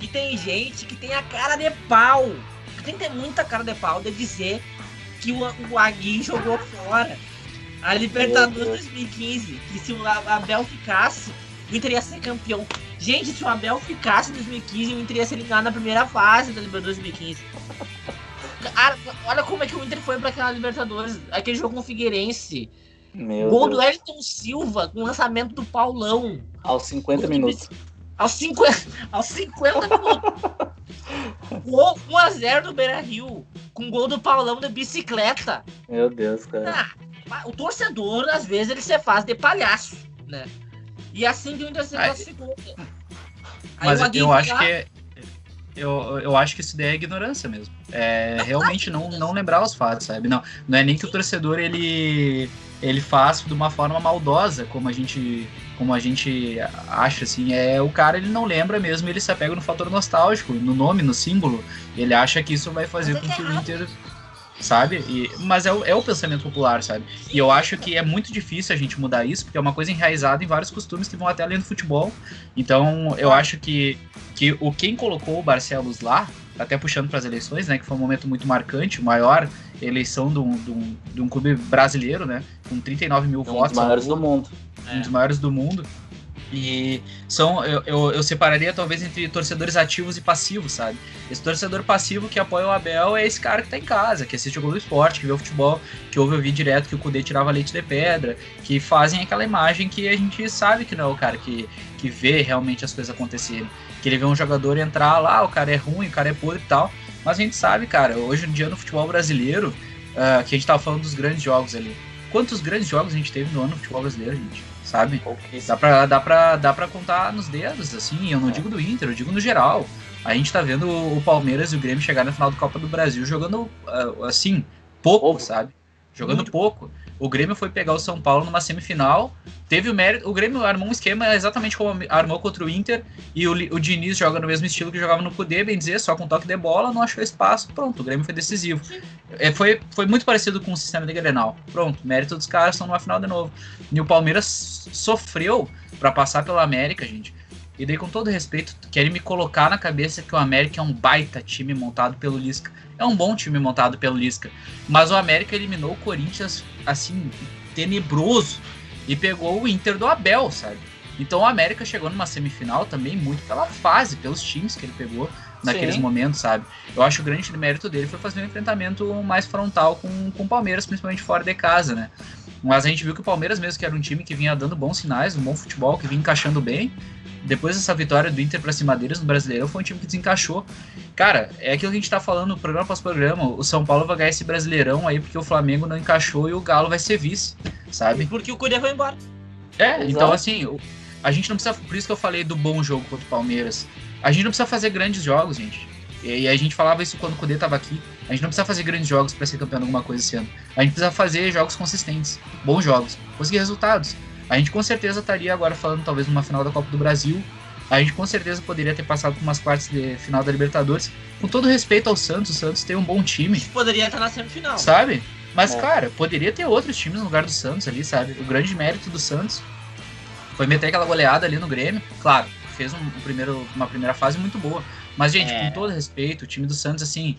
E tem gente que tem a cara de pau. Tem que ter muita cara de pau de dizer que o, o Agui jogou fora. A Libertadores 2015. Que se o Abel ficasse, o Inter ia ser campeão. Gente, se o Abel ficasse em 2015, o Inter ia ser eliminado na primeira fase da Libertadores 2015. Cara, olha como é que o Inter foi para aquela Libertadores. Aquele jogo com o Figueirense. Meu Gol Deus. do Elton Silva com o lançamento do Paulão. Aos 50 minutos. Aos 50, aos 50 minutos. 1x0 do Beira Rio. Com gol do Paulão de bicicleta. Meu Deus, cara. Ah, o torcedor, às vezes, ele se faz de palhaço, né? E assim que o Inter se classificou. Mas eu acho que é, eu, eu acho que isso daí é ignorância mesmo. É realmente não, não lembrar os fatos, sabe? Não, não é nem que o torcedor ele, ele faz de uma forma maldosa, como a gente como a gente acha assim, é o cara ele não lembra mesmo, ele se apega no fator nostálgico, no nome, no símbolo. Ele acha que isso vai fazer com que o Inter sabe? E, mas é o, é o pensamento popular, sabe? E eu acho que é muito difícil a gente mudar isso, porque é uma coisa enraizada em vários costumes que vão até além do futebol. Então, eu acho que, que o quem colocou o Barcelos lá, até puxando para as eleições, né, que foi um momento muito marcante, maior eleição de um, de um, de um clube brasileiro, né, com 39 mil um votos. Um dos maiores do mundo. Um dos maiores do mundo. E são, eu, eu, eu, separaria talvez entre torcedores ativos e passivos, sabe? Esse torcedor passivo que apoia o Abel é esse cara que tá em casa, que assiste o Globo Esporte, que vê o futebol, que ouve ouvir direto que o Cudê tirava leite de pedra, que fazem aquela imagem que a gente sabe que não é o cara que, que vê realmente as coisas acontecerem. Que ele vê um jogador entrar lá, o cara é ruim, o cara é podre e tal. Mas a gente sabe, cara, hoje em dia no futebol brasileiro, uh, que a gente tava falando dos grandes jogos ali quantos grandes jogos a gente teve no ano do futebol brasileiro, gente? Sabe? Dá pra, dá, pra, dá pra contar nos dedos, assim. Eu não digo do Inter, eu digo no geral. A gente tá vendo o Palmeiras e o Grêmio chegar na final do Copa do Brasil jogando, ah, assim, pouco, sabe? Jogando Muito. pouco. O Grêmio foi pegar o São Paulo numa semifinal. Teve o mérito. O Grêmio armou um esquema exatamente como armou contra o Inter. E o, o Diniz joga no mesmo estilo que jogava no Cudê, bem dizer, só com toque de bola, não achou espaço. Pronto, o Grêmio foi decisivo. É, foi, foi muito parecido com o sistema de Grenal. Pronto, mérito dos caras, estão numa final de novo. E o Palmeiras sofreu para passar pela América, gente. E daí, com todo respeito, querem me colocar na cabeça que o América é um baita time montado pelo Lisca. É um bom time montado pelo Lisca. Mas o América eliminou o Corinthians, assim, tenebroso. E pegou o Inter do Abel, sabe? Então o América chegou numa semifinal também muito pela fase, pelos times que ele pegou naqueles Sim. momentos, sabe? Eu acho que o grande mérito dele foi fazer um enfrentamento mais frontal com, com o Palmeiras, principalmente fora de casa, né? Mas a gente viu que o Palmeiras mesmo, que era um time que vinha dando bons sinais, um bom futebol, que vinha encaixando bem, depois dessa vitória do Inter para cima deles no Brasileirão, foi um time que desencaixou. Cara, é aquilo que a gente tá falando programa após programa. O São Paulo vai ganhar esse Brasileirão aí porque o Flamengo não encaixou e o Galo vai ser vice, sabe? Porque o Cudê foi embora. É, Exato. então assim, a gente não precisa. Por isso que eu falei do bom jogo contra o Palmeiras. A gente não precisa fazer grandes jogos, gente. E a gente falava isso quando o Cudê tava aqui. A gente não precisa fazer grandes jogos para ser campeão de alguma coisa esse ano. A gente precisa fazer jogos consistentes, bons jogos, conseguir resultados. A gente com certeza estaria agora falando talvez numa final da Copa do Brasil. A gente com certeza poderia ter passado por umas quartas de final da Libertadores. Com todo respeito ao Santos, o Santos tem um bom time. Poderia estar na semifinal. Sabe? Mas, cara, poderia ter outros times no lugar do Santos ali, sabe? O grande mérito do Santos foi meter aquela goleada ali no Grêmio. Claro, fez um, um primeiro, uma primeira fase muito boa. Mas, gente, é. com todo respeito, o time do Santos, assim,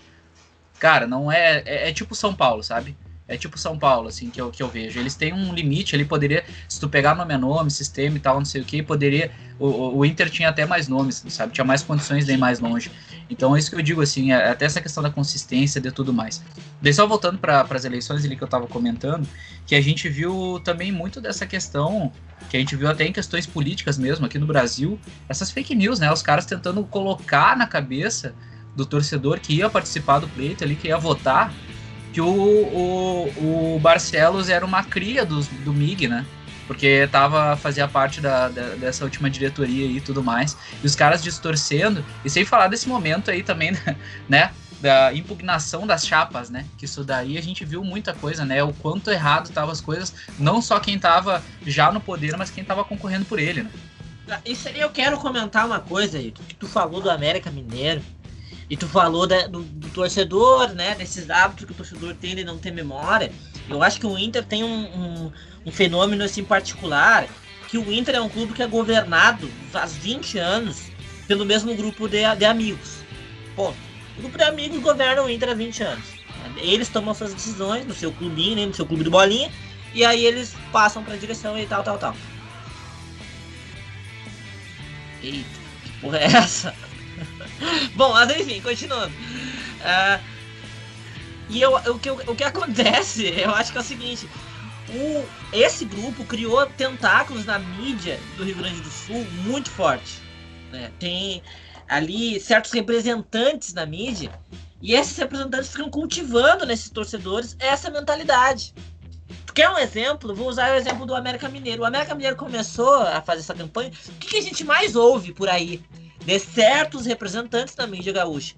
cara, não é, é. É tipo São Paulo, sabe? É tipo São Paulo, assim, que eu, que eu vejo. Eles têm um limite ali, poderia, se tu pegar nome a nome, sistema e tal, não sei o que, poderia. O, o Inter tinha até mais nomes, sabe? Tinha mais condições de ir mais longe. Então é isso que eu digo, assim, é, até essa questão da consistência de tudo mais. Daí só voltando para as eleições ali que eu estava comentando, que a gente viu também muito dessa questão, que a gente viu até em questões políticas mesmo aqui no Brasil, essas fake news, né? Os caras tentando colocar na cabeça do torcedor que ia participar do pleito ali, que ia votar, que o, o, o Barcelos era uma cria do, do MIG, né? Porque tava, fazia parte da, da, dessa última diretoria e tudo mais. E os caras distorcendo, e sem falar desse momento aí também, né? Da impugnação das chapas, né? Que isso daí a gente viu muita coisa, né? O quanto errado estavam as coisas, não só quem tava já no poder, mas quem tava concorrendo por ele, né? Isso aí eu quero comentar uma coisa aí, que tu falou do América Mineiro. E tu falou da, do, do, torcedor, né? Desses hábitos que o torcedor tem de não ter memória. Eu acho que o Inter tem um, um, um fenômeno assim particular, que o Inter é um clube que é governado faz 20 anos pelo mesmo grupo de, de amigos. Ponto. O grupo de amigos governa o Inter há 20 anos. Eles tomam suas decisões no seu clubinho, né, no seu clube de bolinha, e aí eles passam para a direção e tal, tal, tal. Eita, que porra é essa? Bom, mas enfim, continuando. Uh, e eu, o, que, o que acontece, eu acho que é o seguinte: o, esse grupo criou tentáculos na mídia do Rio Grande do Sul muito forte. Né? Tem ali certos representantes na mídia, e esses representantes ficam cultivando nesses torcedores essa mentalidade. Quer um exemplo? Vou usar o exemplo do América Mineiro. O América Mineiro começou a fazer essa campanha. O que, que a gente mais ouve por aí? De certos representantes da mídia gaúcha.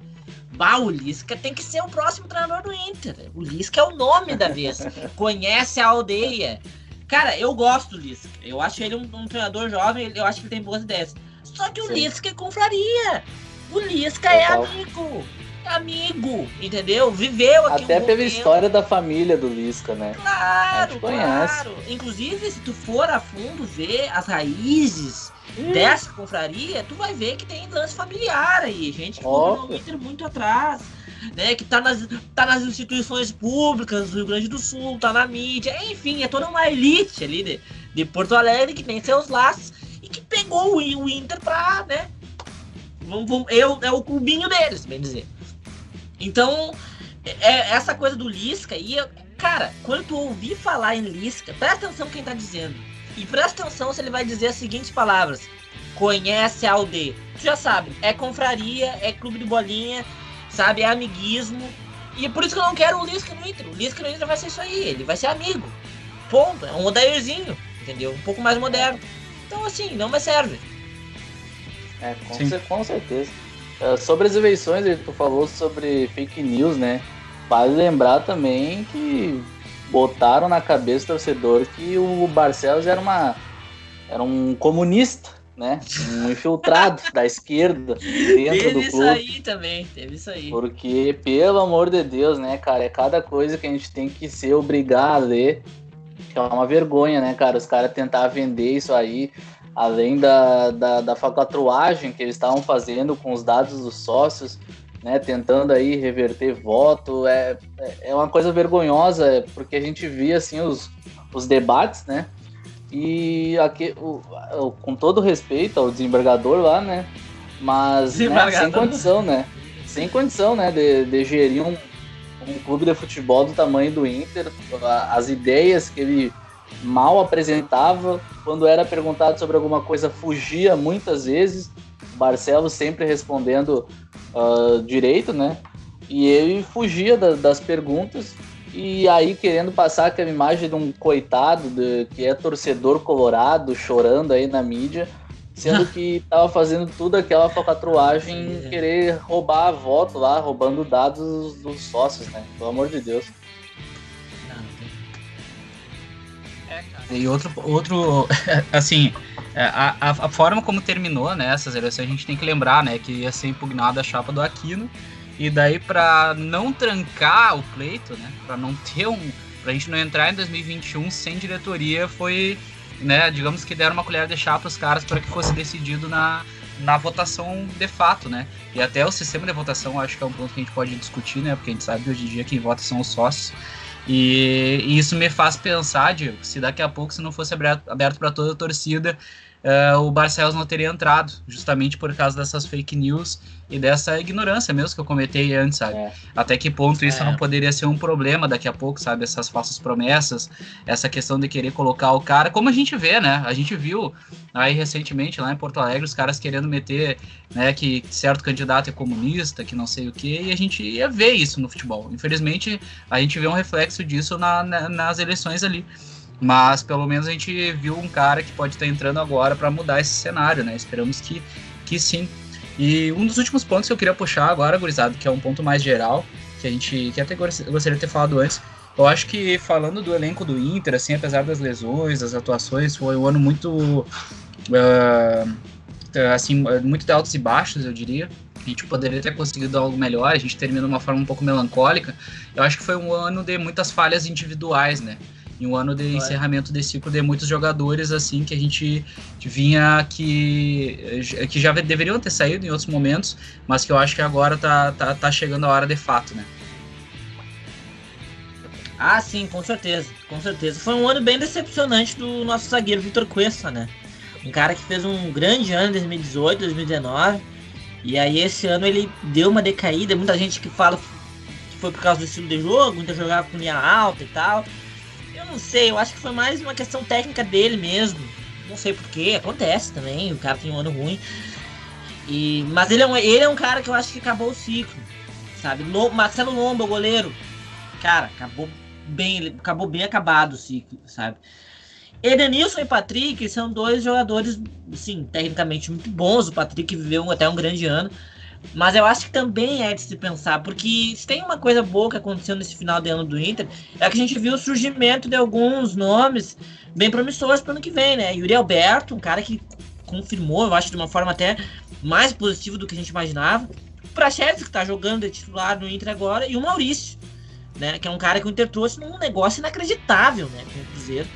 Bah, o Lisca tem que ser o próximo treinador do Inter. O Lisca é o nome da vez. Conhece a aldeia. Cara, eu gosto do Lisca. Eu acho ele um, um treinador jovem, eu acho que ele tem boas ideias. Só que o Sim. Lisca é confraria. O Lisca é Total. é amigo. Amigo, entendeu? Viveu aqui Até um pela história da família do Lisca, né? Claro, claro. Inclusive, se tu for a fundo ver as raízes hum. dessa confraria, tu vai ver que tem lance familiar aí, gente que oh. Inter muito atrás, né? Que tá nas, tá nas instituições públicas do Rio Grande do Sul, tá na mídia, enfim, é toda uma elite ali de, de Porto Alegre que tem seus laços e que pegou o, o Inter pra, né? Vamos, vamos, eu, é o clubinho deles, bem dizer. Então, é, é essa coisa do Lisca, e, cara, quando tu ouvir falar em Lisca, presta atenção quem tá dizendo e presta atenção se ele vai dizer as seguintes palavras: conhece a aldeia. Tu já sabe, é confraria, é clube de bolinha, sabe? É amiguismo. E é por isso que eu não quero o Lisca no Inter. O Lisca no Inter vai ser isso aí, ele vai ser amigo. Ponto. É um Odairzinho, entendeu? Um pouco mais moderno. Então, assim, não me serve. É, com, com certeza. Uh, sobre as eleições, tu falou sobre fake news, né? Vale lembrar também que botaram na cabeça do torcedor que o Barcelos era uma era um comunista, né? Um infiltrado da esquerda dentro teve do clube. isso aí também, teve isso aí. Porque, pelo amor de Deus, né, cara, é cada coisa que a gente tem que ser obrigado a ler, que é uma vergonha, né, cara? Os caras tentar vender isso aí, além da, da, da que eles estavam fazendo com os dados dos sócios, né, tentando aí reverter voto, é, é uma coisa vergonhosa, porque a gente via, assim, os, os debates, né, e aqui, o, o, com todo respeito ao desembargador lá, né? Mas né, sem condição, né? Sem condição, né? De, de gerir um, um clube de futebol do tamanho do Inter. As ideias que ele mal apresentava, quando era perguntado sobre alguma coisa, fugia muitas vezes. Barcelos sempre respondendo uh, direito, né? E ele fugia da, das perguntas e aí querendo passar aquela imagem de um coitado de, que é torcedor colorado, chorando aí na mídia, sendo que tava fazendo tudo aquela falcatruagem, é. querer roubar a voto lá, roubando dados dos sócios, né? Pelo amor de Deus. E outro, outro assim, é, a, a, a, forma como terminou né, essas eleições, a gente tem que lembrar né, que ia ser impugnada a chapa do Aquino, e daí, para não trancar o pleito, né? Para não ter um. Pra gente não entrar em 2021 sem diretoria, foi. Né, digamos que deram uma colher de chá para os caras para que fosse decidido na, na votação de fato, né? E até o sistema de votação acho que é um ponto que a gente pode discutir, né? Porque a gente sabe que hoje em dia quem vota são os sócios. E, e isso me faz pensar, Diego, se daqui a pouco, se não fosse aberto para toda a torcida, uh, o Barcelos não teria entrado, justamente por causa dessas fake news e dessa ignorância mesmo que eu comentei antes, sabe? É. Até que ponto isso é. não poderia ser um problema daqui a pouco, sabe? Essas falsas promessas, essa questão de querer colocar o cara, como a gente vê, né? A gente viu aí recentemente lá em Porto Alegre os caras querendo meter, né, que certo candidato é comunista, que não sei o que, e a gente ia ver isso no futebol. Infelizmente, a gente vê um reflexo disso na, na, nas eleições ali. Mas pelo menos a gente viu um cara que pode estar entrando agora para mudar esse cenário, né? Esperamos que, que sim. E um dos últimos pontos que eu queria puxar agora, gurizado, que é um ponto mais geral, que a gente que até gostaria de ter falado antes. Eu acho que falando do elenco do Inter, assim, apesar das lesões, das atuações, foi um ano muito. Uh, assim, muito de altos e baixos, eu diria. A gente poderia ter conseguido algo melhor, a gente termina de uma forma um pouco melancólica. Eu acho que foi um ano de muitas falhas individuais, né? Em um ano de encerramento desse ciclo de muitos jogadores assim que a gente vinha que, que já deveriam ter saído em outros momentos, mas que eu acho que agora tá, tá, tá chegando a hora de fato, né? Ah, sim, com certeza, com certeza. Foi um ano bem decepcionante do nosso zagueiro Vitor Cuesta, né? Um cara que fez um grande ano em 2018, 2019. E aí esse ano ele deu uma decaída. Muita gente que fala que foi por causa do estilo de jogo, muita jogava com linha alta e tal não sei, eu acho que foi mais uma questão técnica dele mesmo. Não sei porquê, acontece também, o cara tem um ano ruim. E, mas ele é, um, ele é um cara que eu acho que acabou o ciclo, sabe? No, Marcelo Lomba, goleiro, cara, acabou bem, acabou bem acabado o ciclo, sabe? Edenilson e Patrick são dois jogadores, sim, tecnicamente muito bons. O Patrick viveu até um grande ano, mas eu acho que também é de se pensar, porque se tem uma coisa boa que aconteceu nesse final de ano do Inter, é que a gente viu o surgimento de alguns nomes bem promissores para o ano que vem, né? Yuri Alberto, um cara que confirmou, eu acho, de uma forma até mais positiva do que a gente imaginava. O Prachedes, que está jogando de titular no Inter agora, e o Maurício, né? Que é um cara que o Inter trouxe num negócio inacreditável, né? O Cruzeiro.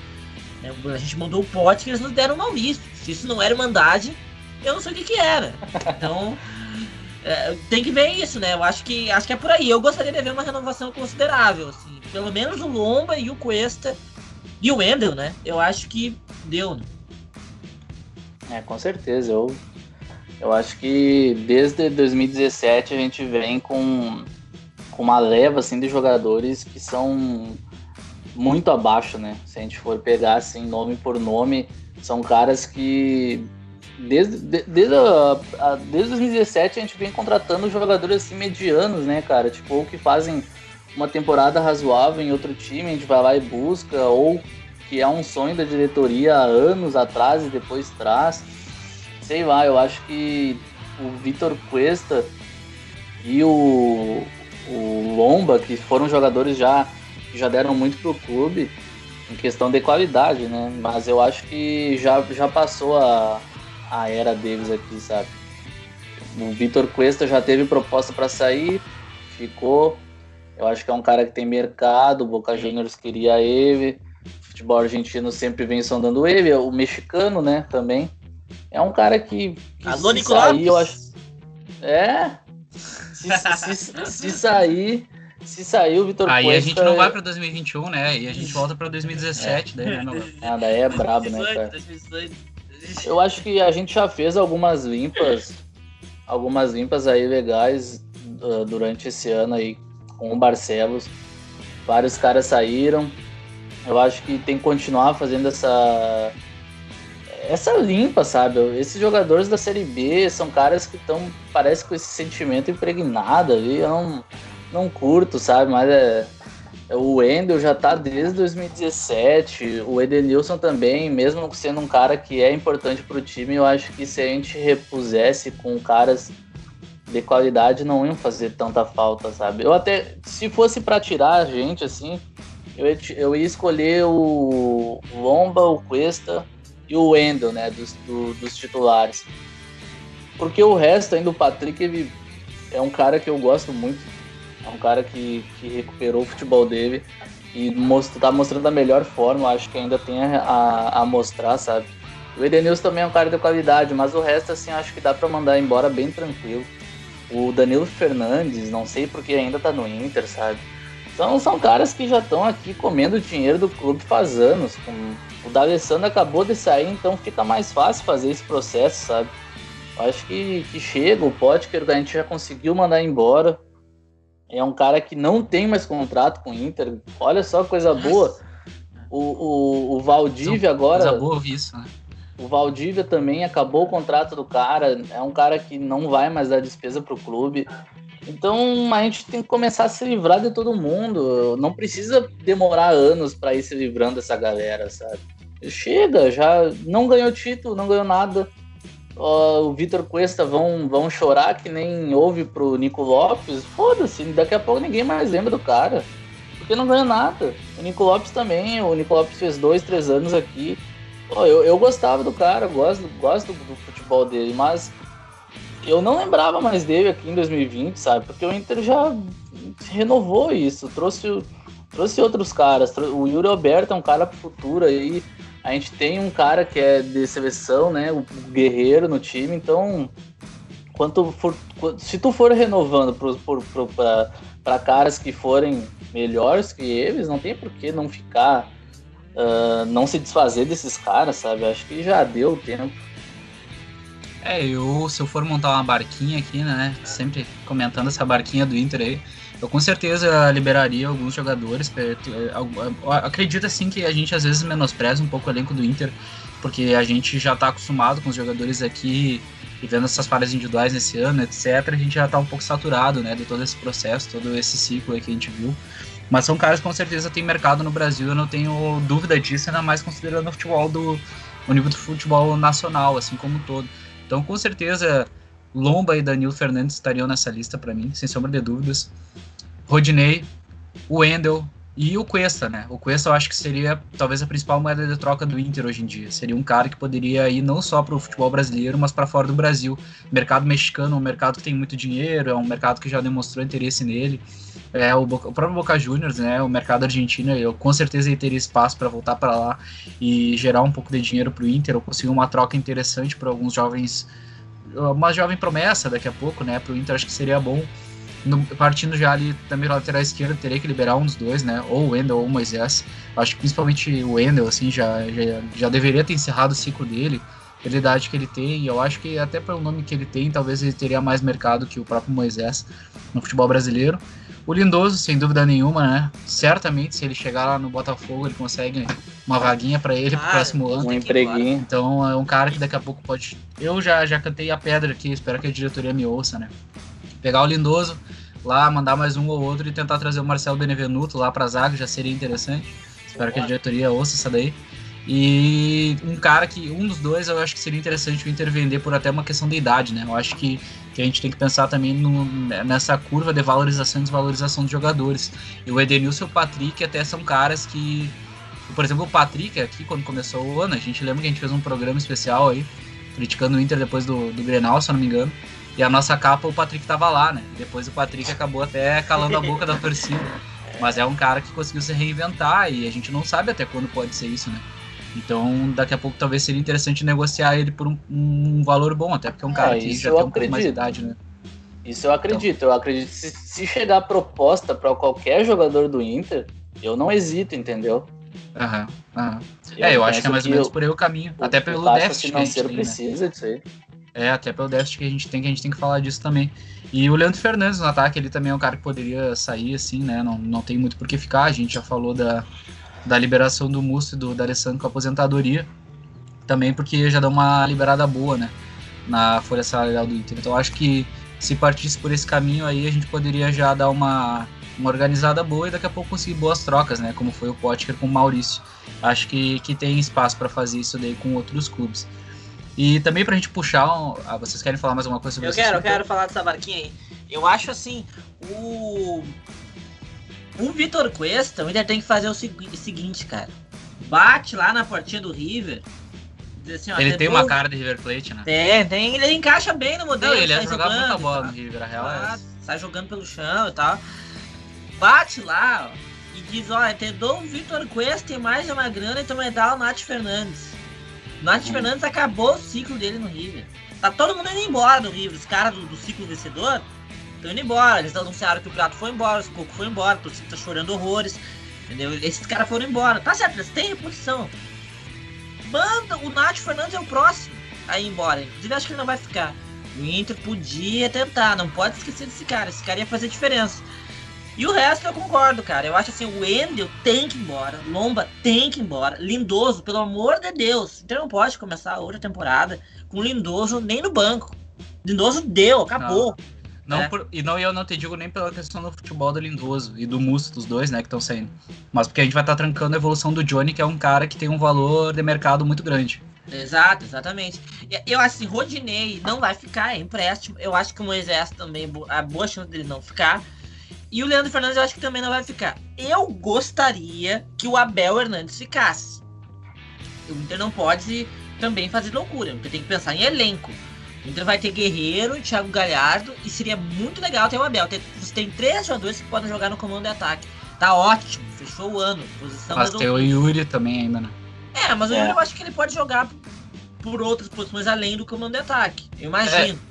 Né? A gente mandou o pote que eles nos deram o Maurício. Se isso não era mandagem, eu não sei o que que era. Então... É, tem que ver isso, né? Eu acho que acho que é por aí. Eu gostaria de ver uma renovação considerável, assim. Pelo menos o Lomba e o Cuesta e o Wendel, né? Eu acho que deu, né? É, com certeza. Eu, eu acho que desde 2017 a gente vem com, com uma leva assim, de jogadores que são muito abaixo, né? Se a gente for pegar assim, nome por nome, são caras que desde, de, desde, a, a, desde 2017 a gente vem contratando jogadores assim medianos, né, cara? Tipo, ou que fazem uma temporada razoável em outro time, a gente vai lá e busca, ou que é um sonho da diretoria há anos atrás e depois traz. Sei lá, eu acho que o Vitor Cuesta e o, o Lomba, que foram jogadores já que já deram muito pro clube em questão de qualidade, né? Mas eu acho que já, já passou a, a era deles aqui, sabe? O Vitor Cuesta já teve proposta para sair, ficou. Eu acho que é um cara que tem mercado, o Boca Juniors queria ele. O futebol argentino sempre vem sondando ele, o mexicano, né, também. É um cara que, que Alô, se sair, eu acho. É. Se, se, se, se sair, se sair o Vitor Aí Cuesta... a gente não vai pra 2021, né? E a gente volta pra 2017, é. daí, né? Ah, daí é brabo, né, cara? Eu acho que a gente já fez algumas limpas, algumas limpas aí legais uh, durante esse ano aí com o Barcelos. Vários caras saíram. Eu acho que tem que continuar fazendo essa essa limpa, sabe? Esses jogadores da Série B são caras que estão, parece com esse sentimento impregnado ali. Eu não, não curto, sabe? Mas é, o Wendel já tá desde 2017, o Edenilson também, mesmo sendo um cara que é importante pro time, eu acho que se a gente repusesse com caras de qualidade não iam fazer tanta falta, sabe? Eu até, se fosse para tirar a gente, assim, eu eu ia escolher o Lomba, o Cuesta e o Wendel, né, dos, do, dos titulares. Porque o resto, ainda o Patrick, ele é um cara que eu gosto muito é um cara que, que recuperou o futebol dele e most, tá mostrando da melhor forma. Acho que ainda tem a, a, mostrar, sabe? O Edenilson também é um cara de qualidade, mas o resto, assim, acho que dá para mandar embora bem tranquilo. O Danilo Fernandes, não sei porque ainda tá no Inter, sabe? Então são caras que já estão aqui comendo o dinheiro do clube faz anos. O D'Alessandro acabou de sair, então fica mais fácil fazer esse processo, sabe? Acho que, que chega, o Potker a gente já conseguiu mandar embora. É um cara que não tem mais contrato com o Inter. Olha só coisa boa. O, o, o Valdívia agora. Coisa boa isso, né? O Valdívia também acabou o contrato do cara. É um cara que não vai mais dar despesa pro clube. Então a gente tem que começar a se livrar de todo mundo. Não precisa demorar anos para ir se livrando dessa galera, sabe? Chega, já não ganhou título, não ganhou nada o Vitor Cuesta vão, vão chorar que nem houve pro Nico Lopes, foda-se, daqui a pouco ninguém mais lembra do cara. Porque não ganha nada. O Nico Lopes também, o Nico Lopes fez dois, três anos aqui. Pô, eu, eu gostava do cara, gosto, gosto do, do futebol dele, mas eu não lembrava mais dele aqui em 2020, sabe? Porque o Inter já renovou isso, trouxe, trouxe outros caras. O Yuri Alberto é um cara pro futuro aí. A gente tem um cara que é de seleção, né? O guerreiro no time, então quanto for, se tu for renovando para caras que forem melhores que eles, não tem por que não ficar, uh, não se desfazer desses caras, sabe? Acho que já deu o tempo. É, eu, se eu for montar uma barquinha aqui, né? Sempre comentando essa barquinha do Inter aí, eu com certeza liberaria alguns jogadores. Acredito assim que a gente às vezes menospreza um pouco o elenco do Inter, porque a gente já está acostumado com os jogadores aqui e vendo essas falhas individuais nesse ano, etc. A gente já está um pouco saturado, né, de todo esse processo, todo esse ciclo que a gente viu. Mas são caras que com certeza têm mercado no Brasil, eu não tenho dúvida disso, ainda mais considerando o futebol do o nível do futebol nacional, assim como um todo. Então, com certeza, Lomba e Danilo Fernandes estariam nessa lista para mim, sem sombra de dúvidas. Rodinei, o Wendel e o Cuesta, né? O Cuesta eu acho que seria talvez a principal moeda de troca do Inter hoje em dia. Seria um cara que poderia ir não só para o futebol brasileiro, mas para fora do Brasil. Mercado mexicano é um mercado que tem muito dinheiro, é um mercado que já demonstrou interesse nele. É o, o próprio Boca Juniors, né? O mercado argentino, eu com certeza teria espaço para voltar para lá e gerar um pouco de dinheiro para o Inter, ou conseguir uma troca interessante para alguns jovens, uma jovem promessa daqui a pouco, né? Para o Inter acho que seria bom no, partindo já ali também na lateral esquerda, teria que liberar um dos dois, né? Ou o Wendel ou o Moisés. Acho que principalmente o Wendel, assim, já, já, já deveria ter encerrado o ciclo dele, pela idade que ele tem. E eu acho que até pelo nome que ele tem, talvez ele teria mais mercado que o próprio Moisés no futebol brasileiro. O Lindoso, sem dúvida nenhuma, né? Certamente, se ele chegar lá no Botafogo, ele consegue uma vaguinha para ele ah, pro próximo ano. Um empreguinho. Então é um cara que daqui a pouco pode. Eu já, já cantei a pedra aqui, espero que a diretoria me ouça, né? Pegar o Lindoso lá, mandar mais um ou outro e tentar trazer o Marcelo Benevenuto lá para zaga, já seria interessante. Espero que a diretoria ouça essa daí. E um cara que, um dos dois, eu acho que seria interessante o Inter vender por até uma questão de idade, né? Eu acho que, que a gente tem que pensar também no, nessa curva de valorização e desvalorização dos jogadores. E o Edenilson e o Patrick até são caras que. Por exemplo, o Patrick aqui, quando começou o ano, a gente lembra que a gente fez um programa especial aí, criticando o Inter depois do, do Grenal, se eu não me engano. E a nossa capa, o Patrick tava lá, né? Depois o Patrick acabou até calando a boca da torcida. Mas é um cara que conseguiu se reinventar e a gente não sabe até quando pode ser isso, né? Então, daqui a pouco talvez seria interessante negociar ele por um, um valor bom, até porque é um cara é, que já tem um pouco mais de idade, né? Isso eu acredito. Então. Eu acredito que se, se chegar a proposta para qualquer jogador do Inter, eu não hesito, entendeu? Aham, aham. É, eu acho que é mais ou menos eu, por aí o caminho. O, até pelo déficit financeiro que a gente tem, né? precisa né? disso aí. É, até pelo déficit que a gente tem, que a gente tem que falar disso também. E o Leandro Fernandes no ataque, ele também é um cara que poderia sair, assim, né? Não, não tem muito por que ficar. A gente já falou da, da liberação do Musto e do D'Alessandro com a aposentadoria. Também porque já dá uma liberada boa, né? Na folha salarial do Inter. Então acho que se partisse por esse caminho aí, a gente poderia já dar uma, uma organizada boa e daqui a pouco conseguir boas trocas, né? Como foi o Potker com o Maurício. Acho que, que tem espaço para fazer isso daí com outros clubes. E também pra gente puxar. Um, ah, vocês querem falar mais alguma coisa sobre isso? Eu quero, eu quero falar dessa barquinha aí. Eu acho assim, o. O Vitor Cuesta ainda tem que fazer o seguinte, cara. Bate lá na portinha do River. Assim, ó, ele tem uma cara de River Plate, né? Tem, tem. Ele encaixa bem no modelo. Não, ele ia jogar muita bola no River, a real é Sai jogando pelo chão e tal. Bate lá, ó, e diz, ó, te dou o Vitor Cuesta e mais uma grana e tu vai dar o Nath Fernandes. Nath. Fernandes acabou o ciclo dele no River. Tá todo mundo indo embora do River. Os caras do, do ciclo vencedor estão indo embora. Eles anunciaram que o Prato foi embora, o Coco foi embora, o torcida tá chorando horrores. Entendeu? Esses caras foram embora. Tá certo, eles têm reposição. Manda, o Nath Fernandes é o próximo a ir embora. Inclusive, acho que ele não vai ficar. O Inter podia tentar, não pode esquecer desse cara. Esse cara ia fazer diferença. E o resto eu concordo, cara. Eu acho assim, o Wendel tem que ir embora, Lomba tem que ir embora, Lindoso, pelo amor de Deus. Então não pode começar outra temporada com Lindoso nem no banco. Lindoso deu, acabou. Não. Não é. por, e não eu não te digo nem pela questão do futebol do Lindoso e do Musto, dos dois, né, que estão saindo. Mas porque a gente vai estar tá trancando a evolução do Johnny, que é um cara que tem um valor de mercado muito grande. Exato, exatamente. Eu acho assim, Rodinei não vai ficar, é empréstimo. Eu acho que o Moisés também, a boa chance dele não ficar. E o Leandro Fernandes eu acho que também não vai ficar. Eu gostaria que o Abel Hernandes ficasse. O Inter não pode também fazer loucura, porque tem que pensar em elenco. O Inter vai ter Guerreiro, Thiago Galhardo e seria muito legal ter o Abel. Tem, você tem três jogadores que podem jogar no comando de ataque. Tá ótimo, fechou o ano. Posição mas tem o Yuri também ainda, né? É, mas o Yuri é. eu acho que ele pode jogar por outras posições além do comando de ataque. Eu imagino. É.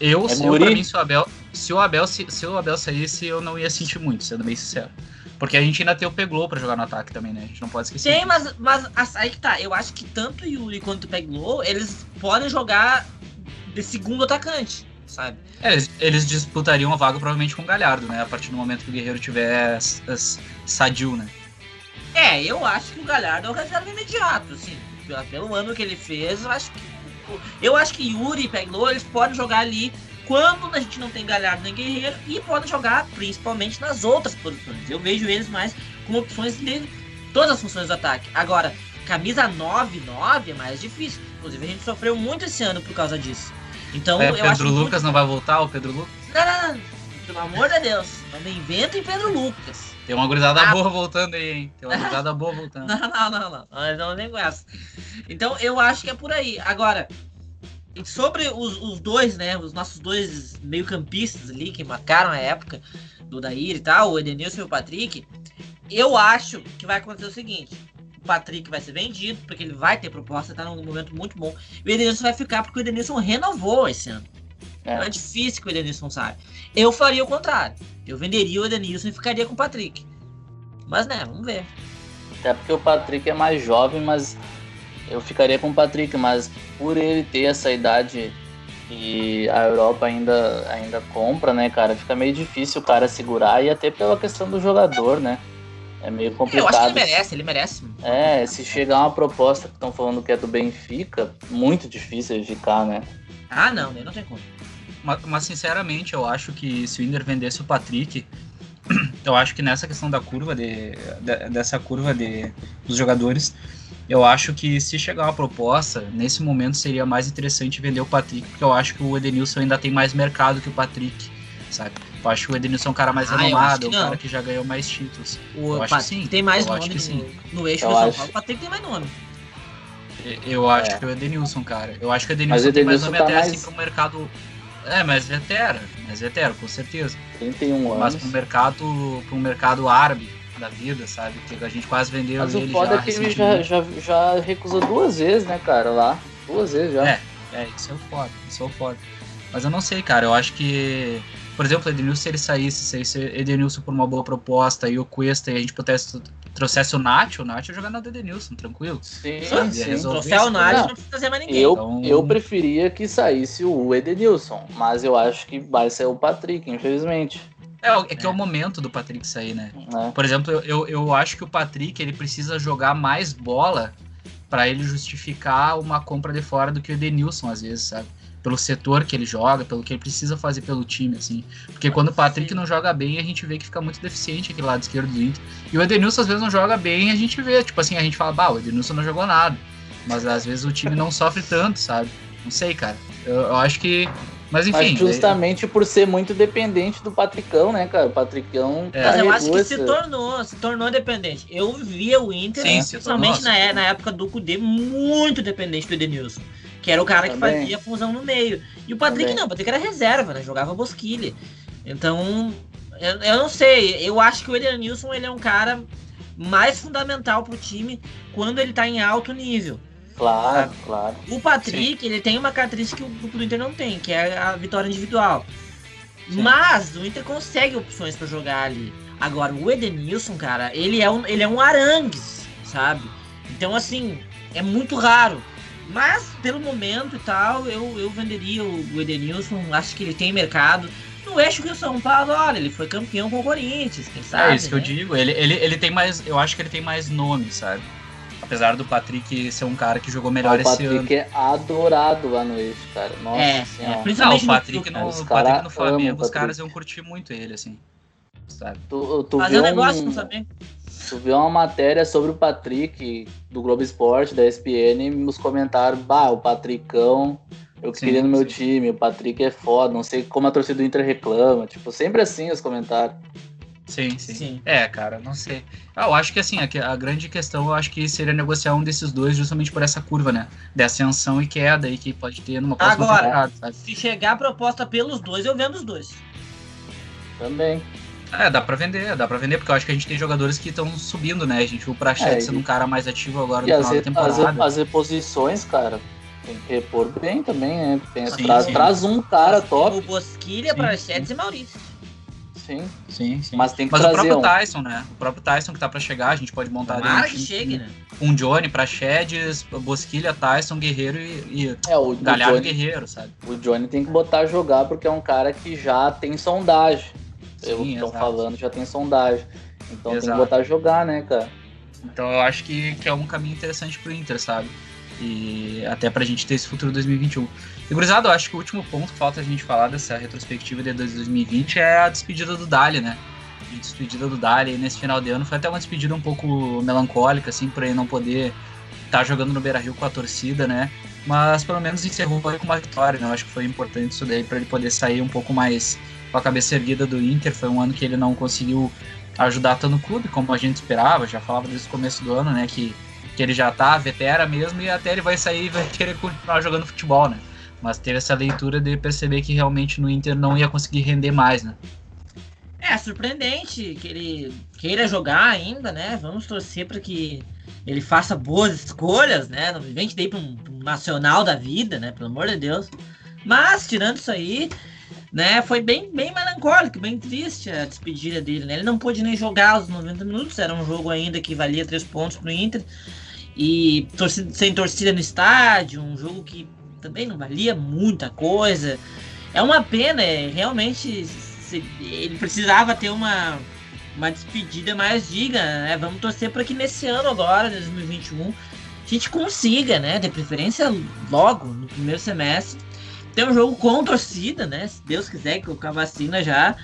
Eu, é se, eu, pra mim, se o Abel, se o Abel, se, se o Abel saísse, eu não ia sentir muito, sendo bem sincero. Porque a gente ainda tem o Peglow pra jogar no ataque também, né? A gente não pode esquecer. Tem, mas, mas aí que tá. Eu acho que tanto o Yuri quanto o Peglow, eles podem jogar de segundo atacante, sabe? É, eles, eles, disputariam a vaga provavelmente com o Galhardo, né? A partir do momento que o Guerreiro tiver sadio, né? É, eu acho que o Galhardo é o reserva imediato, assim. Pelo ano que ele fez, eu acho que. Eu acho que Yuri e Peglo, eles podem jogar ali quando a gente não tem Galhardo nem Guerreiro e podem jogar principalmente nas outras posições. Eu vejo eles mais como opções de todas as funções do ataque. Agora, camisa 9-9 é mais difícil. Inclusive, a gente sofreu muito esse ano por causa disso. Então, é, eu Pedro Lucas muito... não vai voltar, o Pedro Lucas? Não, não, não. Pelo amor de Deus. Não me inventem Pedro Lucas. Tem uma gurizada ah. boa voltando aí, hein? Tem uma gurizada boa voltando. Não, não, não, não. Nós não nem essa. Então, eu acho que é por aí. Agora, sobre os, os dois, né? Os nossos dois meio-campistas ali que marcaram a época do Daír e tal, o Edenilson e o Patrick, eu acho que vai acontecer o seguinte. O Patrick vai ser vendido, porque ele vai ter proposta, tá num momento muito bom. E o Edenilson vai ficar porque o Edenilson renovou esse ano. É. Então é difícil que o Edenilson saia. Eu faria o contrário. Eu venderia o Edenilson e ficaria com o Patrick. Mas né, vamos ver. Até porque o Patrick é mais jovem, mas eu ficaria com o Patrick, mas por ele ter essa idade e a Europa ainda, ainda compra, né, cara, fica meio difícil o cara segurar e até pela questão do jogador, né? É meio complicado. Eu acho que ele merece, ele merece. É, se chegar uma proposta que estão falando que é do Benfica, muito difícil de ficar, né? Ah, não, não tem como. Mas, mas, sinceramente, eu acho que se o Inter vendesse o Patrick, eu acho que nessa questão da curva de, de, dessa curva de dos jogadores, eu acho que se chegar uma proposta, nesse momento seria mais interessante vender o Patrick, porque eu acho que o Edenilson ainda tem mais mercado que o Patrick, sabe? Eu acho que o Edenilson é um cara mais ah, renomado, um cara que já ganhou mais títulos. O eu acho sim. tem mais eu nome no, no eixo eu do São Paulo, o Patrick tem mais nome. Eu acho é. que é o Edenilson, cara. Eu acho que o Edenilson, Edenilson tem mais nome tá até mais... assim pro mercado é, mais veterano, mais veterano, com certeza. 31 anos. Mas pro mercado, pro mercado árabe da vida, sabe? Que a gente quase vendeu Mas ele o foda já, é que ele já, já, já recusou duas vezes, né, cara, lá. Duas vezes já. É, é, isso é o foda, isso é o foda. Mas eu não sei, cara, eu acho que por exemplo, o Edenilson, se ele saísse, se Edenilson por uma boa proposta e o Cuesta e a gente pudesse trouxesse o Nath, o Nath ia jogar na Edenilson, tranquilo. Sim, sim. Trouxer o Nath não precisa fazer mais ninguém. Eu, então... eu preferia que saísse o Edenilson, mas eu acho que vai ser o Patrick, infelizmente. É, é que é. é o momento do Patrick sair, né? É. Por exemplo, eu, eu acho que o Patrick ele precisa jogar mais bola para ele justificar uma compra de fora do que o Edenilson, às vezes, sabe? Pelo setor que ele joga, pelo que ele precisa fazer pelo time, assim. Porque quando o Patrick não joga bem, a gente vê que fica muito deficiente aquele lado esquerdo do Inter. E o Edenilson às vezes não joga bem, a gente vê, tipo assim, a gente fala, bah, o Edenilson não jogou nada. Mas às vezes o time não sofre tanto, sabe? Não sei, cara. Eu, eu acho que. Mas enfim. Mas justamente por ser muito dependente do Patricão, né, cara? O Patricão. É. Mas eu acho que se tornou, se tornou dependente. Eu via o Inter, Sim, principalmente na, na época do Cudê, muito dependente do Edenilson que era o cara que fazia a fusão no meio. E o Patrick Também. não, o Patrick era reserva, né? Jogava Bosquilha. Então, eu, eu não sei. Eu acho que o Edenilson ele é um cara mais fundamental pro time quando ele tá em alto nível. Claro, claro. O Patrick, Sim. ele tem uma característica que o grupo do Inter não tem, que é a vitória individual. Sim. Mas o Inter consegue opções para jogar ali. Agora, o Edenilson, cara, ele é um, ele é um arangues, sabe? Então, assim, é muito raro. Mas, pelo momento e tal, eu, eu venderia o, Edenilson. Acho que ele tem mercado. No eixo que o São Paulo, olha, ele foi campeão com o Corinthians, quem sabe? É isso que né? eu digo. Ele, ele, ele tem mais. Eu acho que ele tem mais nome, sabe? Apesar do Patrick ser um cara que jogou melhor esse ano. O Patrick é adorado lá no eixo, cara. Nossa é, senhora. É, principalmente não, o Patrick no, no, o Patrick no Flamengo, os caras iam curtir muito ele, assim. Sabe? Tu, tu Fazer um negócio com o Flamengo. Tu viu uma matéria sobre o Patrick do Globo Esporte, da ESPN, e nos comentários, bah, o Patricão, eu sim, queria no meu sim. time, o Patrick é foda, não sei como a torcida do Inter reclama. Tipo, sempre assim os comentários. Sim, sim, sim. É, cara, não sei. Ah, eu acho que assim, a, a, grande questão eu acho que seria negociar um desses dois justamente por essa curva, né? De ascensão e queda aí que pode ter numa próxima Agora, temporada. Se chegar a proposta pelos dois, eu vendo os dois. Também. É, dá pra vender, dá pra vender, porque eu acho que a gente tem jogadores que estão subindo, né? A gente viu o Prachete é, sendo um cara mais ativo agora no final da temporada. As, as reposições, cara, tem que repor bem também, né? Tem, sim, traz, sim. traz um cara top. O Bosquilha, Prachete e Maurício. Sim. Sim, sim. Mas tem que Mas trazer o próprio um. Tyson, né? O próprio Tyson que tá pra chegar, a gente pode montar Tomara que chegue, né? Um Johnny, Prachedes, Bosquilha, Tyson, Guerreiro e, e é, o, Galhardo o Johnny, Guerreiro, sabe? O Johnny tem que botar a jogar porque é um cara que já tem sondagem pelo que estão falando, já tem sondagem. Então exato. tem que botar a jogar, né, cara? Então eu acho que, que é um caminho interessante pro Inter, sabe? E até pra gente ter esse futuro 2021. E, gurizada, eu acho que o último ponto que falta a gente falar dessa retrospectiva de 2020 é a despedida do Dali, né? A despedida do Dali nesse final de ano foi até uma despedida um pouco melancólica, assim, por ele não poder estar tá jogando no Beira Rio com a torcida, né? Mas pelo menos encerrou com uma vitória, né? Eu acho que foi importante isso daí para ele poder sair um pouco mais com a cabeça erguida do Inter. Foi um ano que ele não conseguiu ajudar tanto o clube como a gente esperava. Já falava desde o começo do ano, né? Que, que ele já tá vetera mesmo e até ele vai sair e vai querer continuar jogando futebol, né? Mas teve essa leitura de perceber que realmente no Inter não ia conseguir render mais, né? É surpreendente que ele queira jogar ainda, né? Vamos torcer para que ele faça boas escolhas, né? Não vem daí para um nacional da vida, né? Pelo amor de Deus. Mas tirando isso aí, né? Foi bem, bem melancólico, bem triste a despedida dele, né? Ele não pôde nem jogar os 90 minutos, era um jogo ainda que valia três pontos pro Inter. E torcida, sem torcida no estádio, um jogo que também não valia muita coisa. É uma pena, é, realmente se, ele precisava ter uma, uma despedida mais digna, né? Vamos torcer para que nesse ano agora, 2021, a gente consiga, né? De preferência logo, no primeiro semestre, ter um jogo com torcida, né? Se Deus quiser, com a vacina já.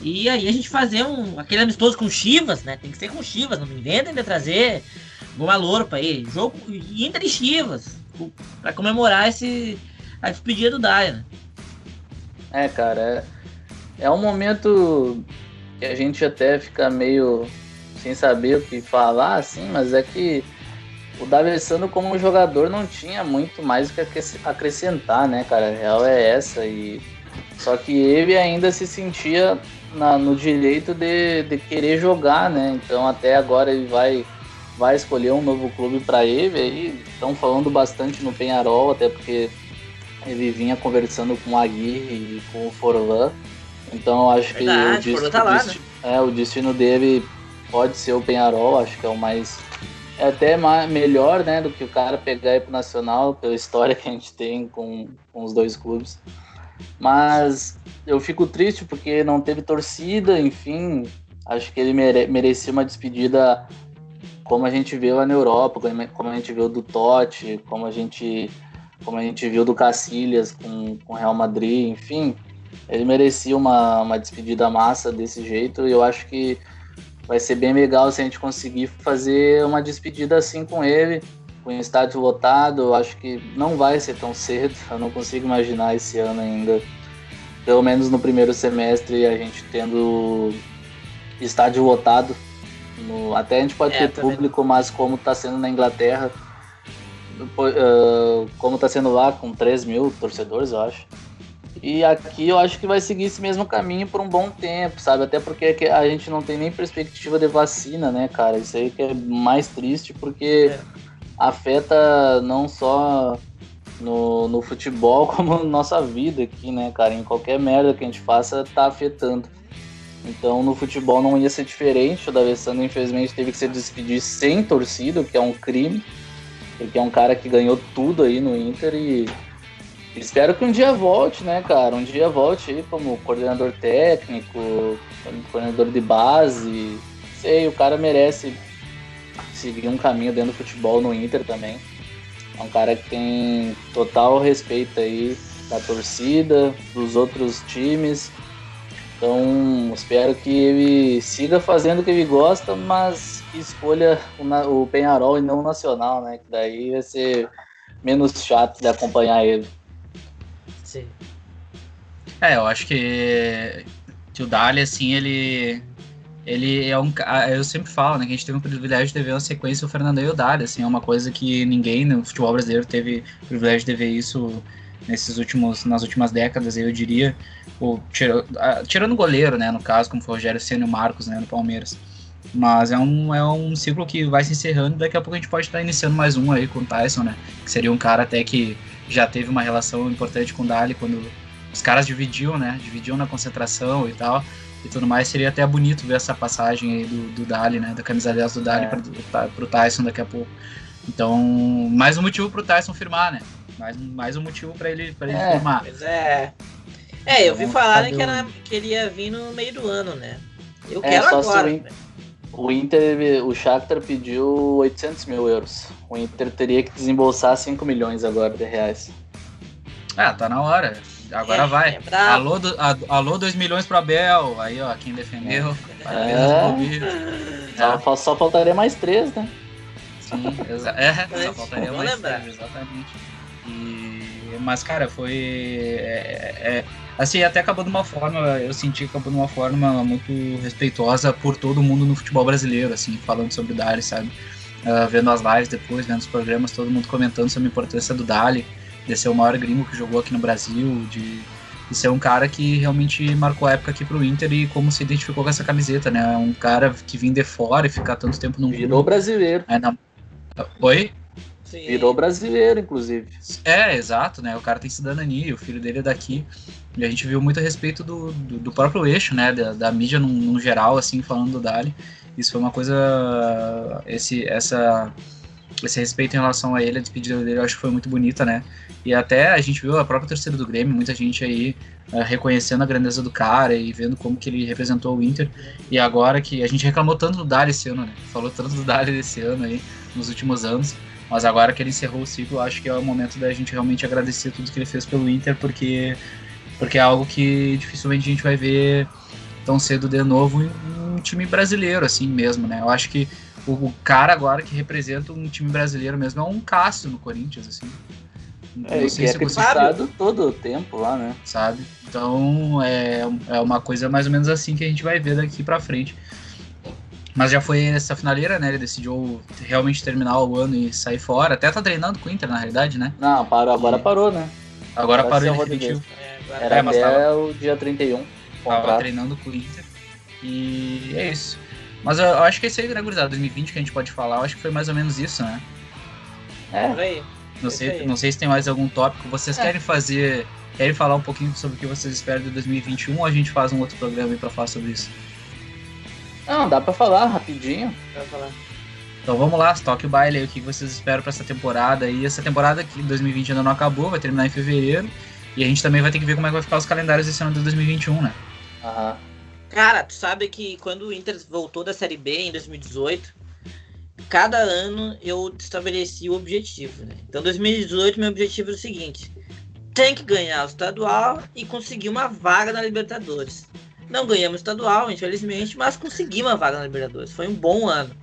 E aí a gente fazer um, aquele amistoso com Chivas, né? Tem que ser com Chivas, não me inventem de trazer Goma Louro aí. Jogo Inter e Chivas. Pra comemorar esse, a despedida do Dyer, né? É, cara, é, é um momento que a gente até fica meio sem saber o que falar, assim, mas é que o D'Alessandro como jogador não tinha muito mais o que acrescentar, né, cara? A real é essa e só que ele ainda se sentia na, no direito de, de querer jogar, né? Então até agora ele vai vai escolher um novo clube para ele. Aí estão falando bastante no Penharol, até porque ele vinha conversando com o Aguirre e com o Forlan. Então acho Verdade, que o, destino, tá lá, né? é, o destino dele pode ser o Penharol, acho que é o mais é até mais, melhor, né, do que o cara pegar e pro Nacional, pela história que a gente tem com, com os dois clubes. Mas eu fico triste porque não teve torcida, enfim, acho que ele mere, merecia uma despedida como a gente viu lá na Europa, como a gente viu do Totti, como a gente como a gente viu do Cacilhas com o Real Madrid, enfim, ele merecia uma, uma despedida massa desse jeito e eu acho que vai ser bem legal se a gente conseguir fazer uma despedida assim com ele, com o estádio lotado. Eu acho que não vai ser tão cedo, eu não consigo imaginar esse ano ainda, pelo menos no primeiro semestre, a gente tendo estádio lotado. No, até a gente pode é, ter público, mas como está sendo na Inglaterra, como está sendo lá, com 3 mil torcedores, eu acho e aqui eu acho que vai seguir esse mesmo caminho por um bom tempo, sabe? Até porque a gente não tem nem perspectiva de vacina, né, cara? Isso aí que é mais triste porque é. afeta não só no, no futebol, como na nossa vida aqui, né, cara? Em qualquer merda que a gente faça, tá afetando. Então no futebol não ia ser diferente. O D'Alessandro, infelizmente, teve que se despedir sem torcida, o que é um crime. Porque é um cara que ganhou tudo aí no Inter e Espero que um dia volte, né, cara? Um dia volte aí como coordenador técnico, coordenador de base. Sei, o cara merece seguir um caminho dentro do futebol no Inter também. É um cara que tem total respeito aí da torcida, dos outros times. Então, espero que ele siga fazendo o que ele gosta, mas que escolha o, Penharol e não o Nacional, né? Que daí vai ser menos chato de acompanhar ele. É, eu acho que, que o Dali, assim, ele. Ele é um. Eu sempre falo, né? Que a gente teve um privilégio de ver uma sequência do Fernando e o Dali, assim, é uma coisa que ninguém no futebol brasileiro teve o privilégio de ver isso nesses últimos, nas últimas décadas, eu diria. O, tirando o goleiro, né? No caso, como foi o Rogério Senna e o Marcos, né? No Palmeiras. Mas é um, é um ciclo que vai se encerrando e daqui a pouco a gente pode estar iniciando mais um aí com o Tyson, né? Que seria um cara até que já teve uma relação importante com o Dali quando os caras dividiam, né? Dividiam na concentração e tal. E tudo mais. Seria até bonito ver essa passagem aí do, do Dali, né? Da camisa 10 do Dali é. para o Tyson daqui a pouco. Então, mais um motivo para o Tyson firmar, né? Mais, mais um motivo para ele, pra ele é, firmar. Pois é. É, eu vi então, falarem que, era, que ele ia vir no meio do ano, né? Eu é, quero agora. Se o Inter, o Shakhtar pediu 800 mil euros. O Inter teria que desembolsar 5 milhões agora de reais. Ah, tá na hora. Agora é, vai. É alô, do, alô, 2 milhões pro Abel. Aí, ó, quem defendeu. É. Só, só, faltaria mais 3, né? Sim, exa é, só faltaria mais lembrar. 3, exatamente. E, mas, cara, foi. É, é, Assim, até acabou de uma forma, eu senti que acabou de uma forma muito respeitosa por todo mundo no futebol brasileiro, assim, falando sobre o Dali, sabe? Uh, vendo as lives depois, vendo os programas, todo mundo comentando sobre a importância do Dali, de ser o maior gringo que jogou aqui no Brasil, de, de ser um cara que realmente marcou a época aqui pro Inter e como se identificou com essa camiseta, né? Um cara que vinha de fora e ficar tanto tempo no Virou brasileiro. É, não... Oi? Sim. Virou brasileiro, inclusive. É, exato, né? O cara tem cidadania, o filho dele é daqui. E a gente viu muito a respeito do, do, do próprio eixo, né? Da, da mídia no, no, geral, assim, falando do Dali. Isso foi uma coisa. Esse, essa, esse respeito em relação a ele, a despedida dele, eu acho que foi muito bonita, né? E até a gente viu a própria torcida do Grêmio, muita gente aí uh, reconhecendo a grandeza do cara e vendo como que ele representou o Inter. E agora que a gente reclamou tanto do Dali esse ano, né? Falou tanto do Dali desse ano aí, nos últimos anos. Mas agora que ele encerrou o ciclo, acho que é o momento da gente realmente agradecer tudo que ele fez pelo Inter, porque, porque é algo que dificilmente a gente vai ver tão cedo de novo em um time brasileiro, assim mesmo, né? Eu acho que o, o cara agora que representa um time brasileiro mesmo é um Cássio no Corinthians, assim. É, não sei que se é criticado todo o tempo lá, né? Sabe? Então é, é uma coisa mais ou menos assim que a gente vai ver daqui para frente. Mas já foi essa finaleira, né? Ele decidiu realmente terminar o ano e sair fora. Até tá treinando com o Inter, na realidade, né? Não, parou, agora e... parou, né? Agora, agora parou em definitivo. É, Era é, até tava, o dia 31. Contrato. Tava treinando com o Inter. E é isso. Mas eu, eu acho que esse aí, né, gurizada, 2020 que a gente pode falar, eu acho que foi mais ou menos isso, né? É. Por aí. Não sei, não sei se tem mais algum tópico. Vocês é. querem fazer. Querem falar um pouquinho sobre o que vocês esperam de 2021 ou a gente faz um outro programa aí pra falar sobre isso? Não, dá pra falar rapidinho. Dá pra falar. Então vamos lá, toque o baile aí, o que vocês esperam para essa temporada. E essa temporada que 2020 ainda não acabou, vai terminar em fevereiro. E a gente também vai ter que ver como é que vai ficar os calendários desse ano de 2021, né? Aham. Cara, tu sabe que quando o Inter voltou da Série B em 2018, cada ano eu estabeleci o objetivo, né? Então 2018 meu objetivo era o seguinte: tem que ganhar o estadual e conseguir uma vaga na Libertadores. Não ganhamos estadual, infelizmente, mas conseguimos uma vaga na Libertadores. Foi um bom ano.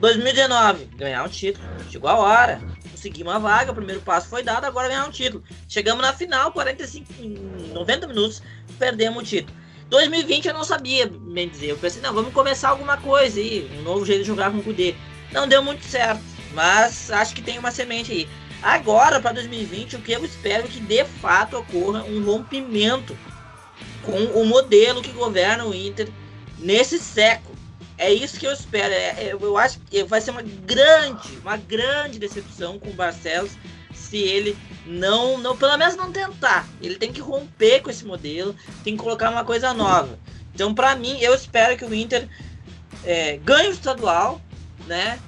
2019, ganhar um título. Chegou a hora. Conseguimos uma vaga, o primeiro passo foi dado, agora ganhar um título. Chegamos na final, 45, 90 minutos, perdemos o título. 2020 eu não sabia bem dizer. Eu pensei, não, vamos começar alguma coisa aí, um novo jeito de jogar com o Kudê. Não deu muito certo, mas acho que tem uma semente aí. Agora, para 2020, o que eu espero é que de fato ocorra um rompimento com o modelo que governa o Inter nesse século. É isso que eu espero. É, é, eu acho que vai ser uma grande, uma grande decepção com o Barcelos se ele não, não, pelo menos não tentar. Ele tem que romper com esse modelo, tem que colocar uma coisa nova. Então, para mim, eu espero que o Inter é, ganhe o estadual, né?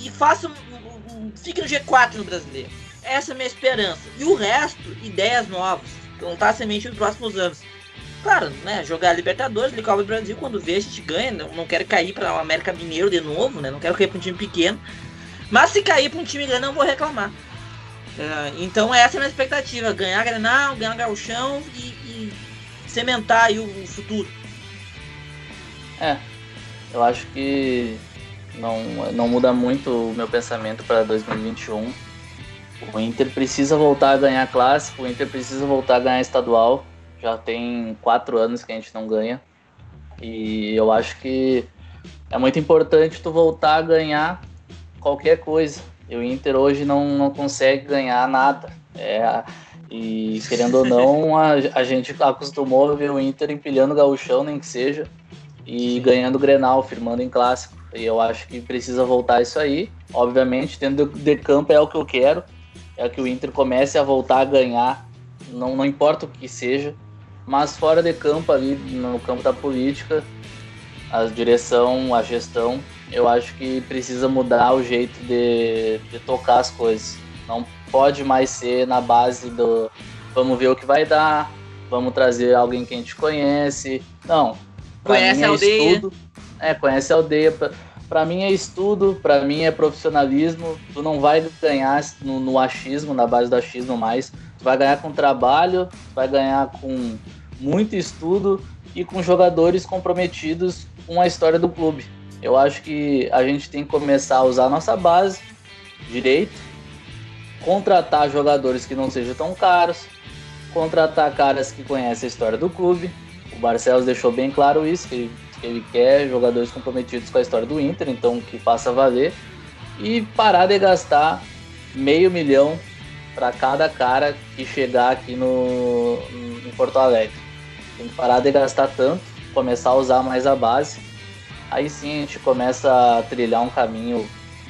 E faça um, um, fique no G4 no brasileiro. Essa é a minha esperança. E o resto, ideias novas. Plantar semente nos próximos anos. Claro, né? Jogar Libertadores, ligar o Brasil, quando vê, a gente ganha. Não, não quero cair para o América Mineiro de novo, né? Não quero cair para um time pequeno. Mas se cair para um time grande, não vou reclamar. É, então essa é a minha expectativa. Ganhar Grenal, ganhar Gauchão e, e cementar aí o, o futuro. É, eu acho que não, não muda muito o meu pensamento para 2021. O Inter precisa voltar a ganhar clássico, o Inter precisa voltar a ganhar estadual. Já tem quatro anos que a gente não ganha. E eu acho que é muito importante tu voltar a ganhar qualquer coisa. E o Inter hoje não, não consegue ganhar nada. É, e querendo ou não, a, a gente acostumou a ver o Inter empilhando gauchão, nem que seja, e ganhando Grenal, firmando em clássico. E eu acho que precisa voltar isso aí. Obviamente, dentro de campo é o que eu quero. É que o Inter comece a voltar a ganhar. Não, não importa o que seja. Mas fora de campo, ali no campo da política, a direção, a gestão, eu acho que precisa mudar o jeito de, de tocar as coisas. Não pode mais ser na base do vamos ver o que vai dar, vamos trazer alguém que a gente conhece. Não. Conhece a é aldeia. Estudo, é, conhece a aldeia. Para mim é estudo, para mim é profissionalismo. Tu não vai ganhar no, no achismo, na base do achismo mais. Tu vai ganhar com trabalho, tu vai ganhar com muito estudo e com jogadores comprometidos com a história do clube. Eu acho que a gente tem que começar a usar a nossa base direito, contratar jogadores que não sejam tão caros, contratar caras que conhecem a história do clube. O Barcelos deixou bem claro isso, que ele quer jogadores comprometidos com a história do Inter, então que faça valer. E parar de gastar meio milhão para cada cara que chegar aqui no, em Porto Alegre. Tem que parar de gastar tanto, começar a usar mais a base. Aí sim a gente começa a trilhar um caminho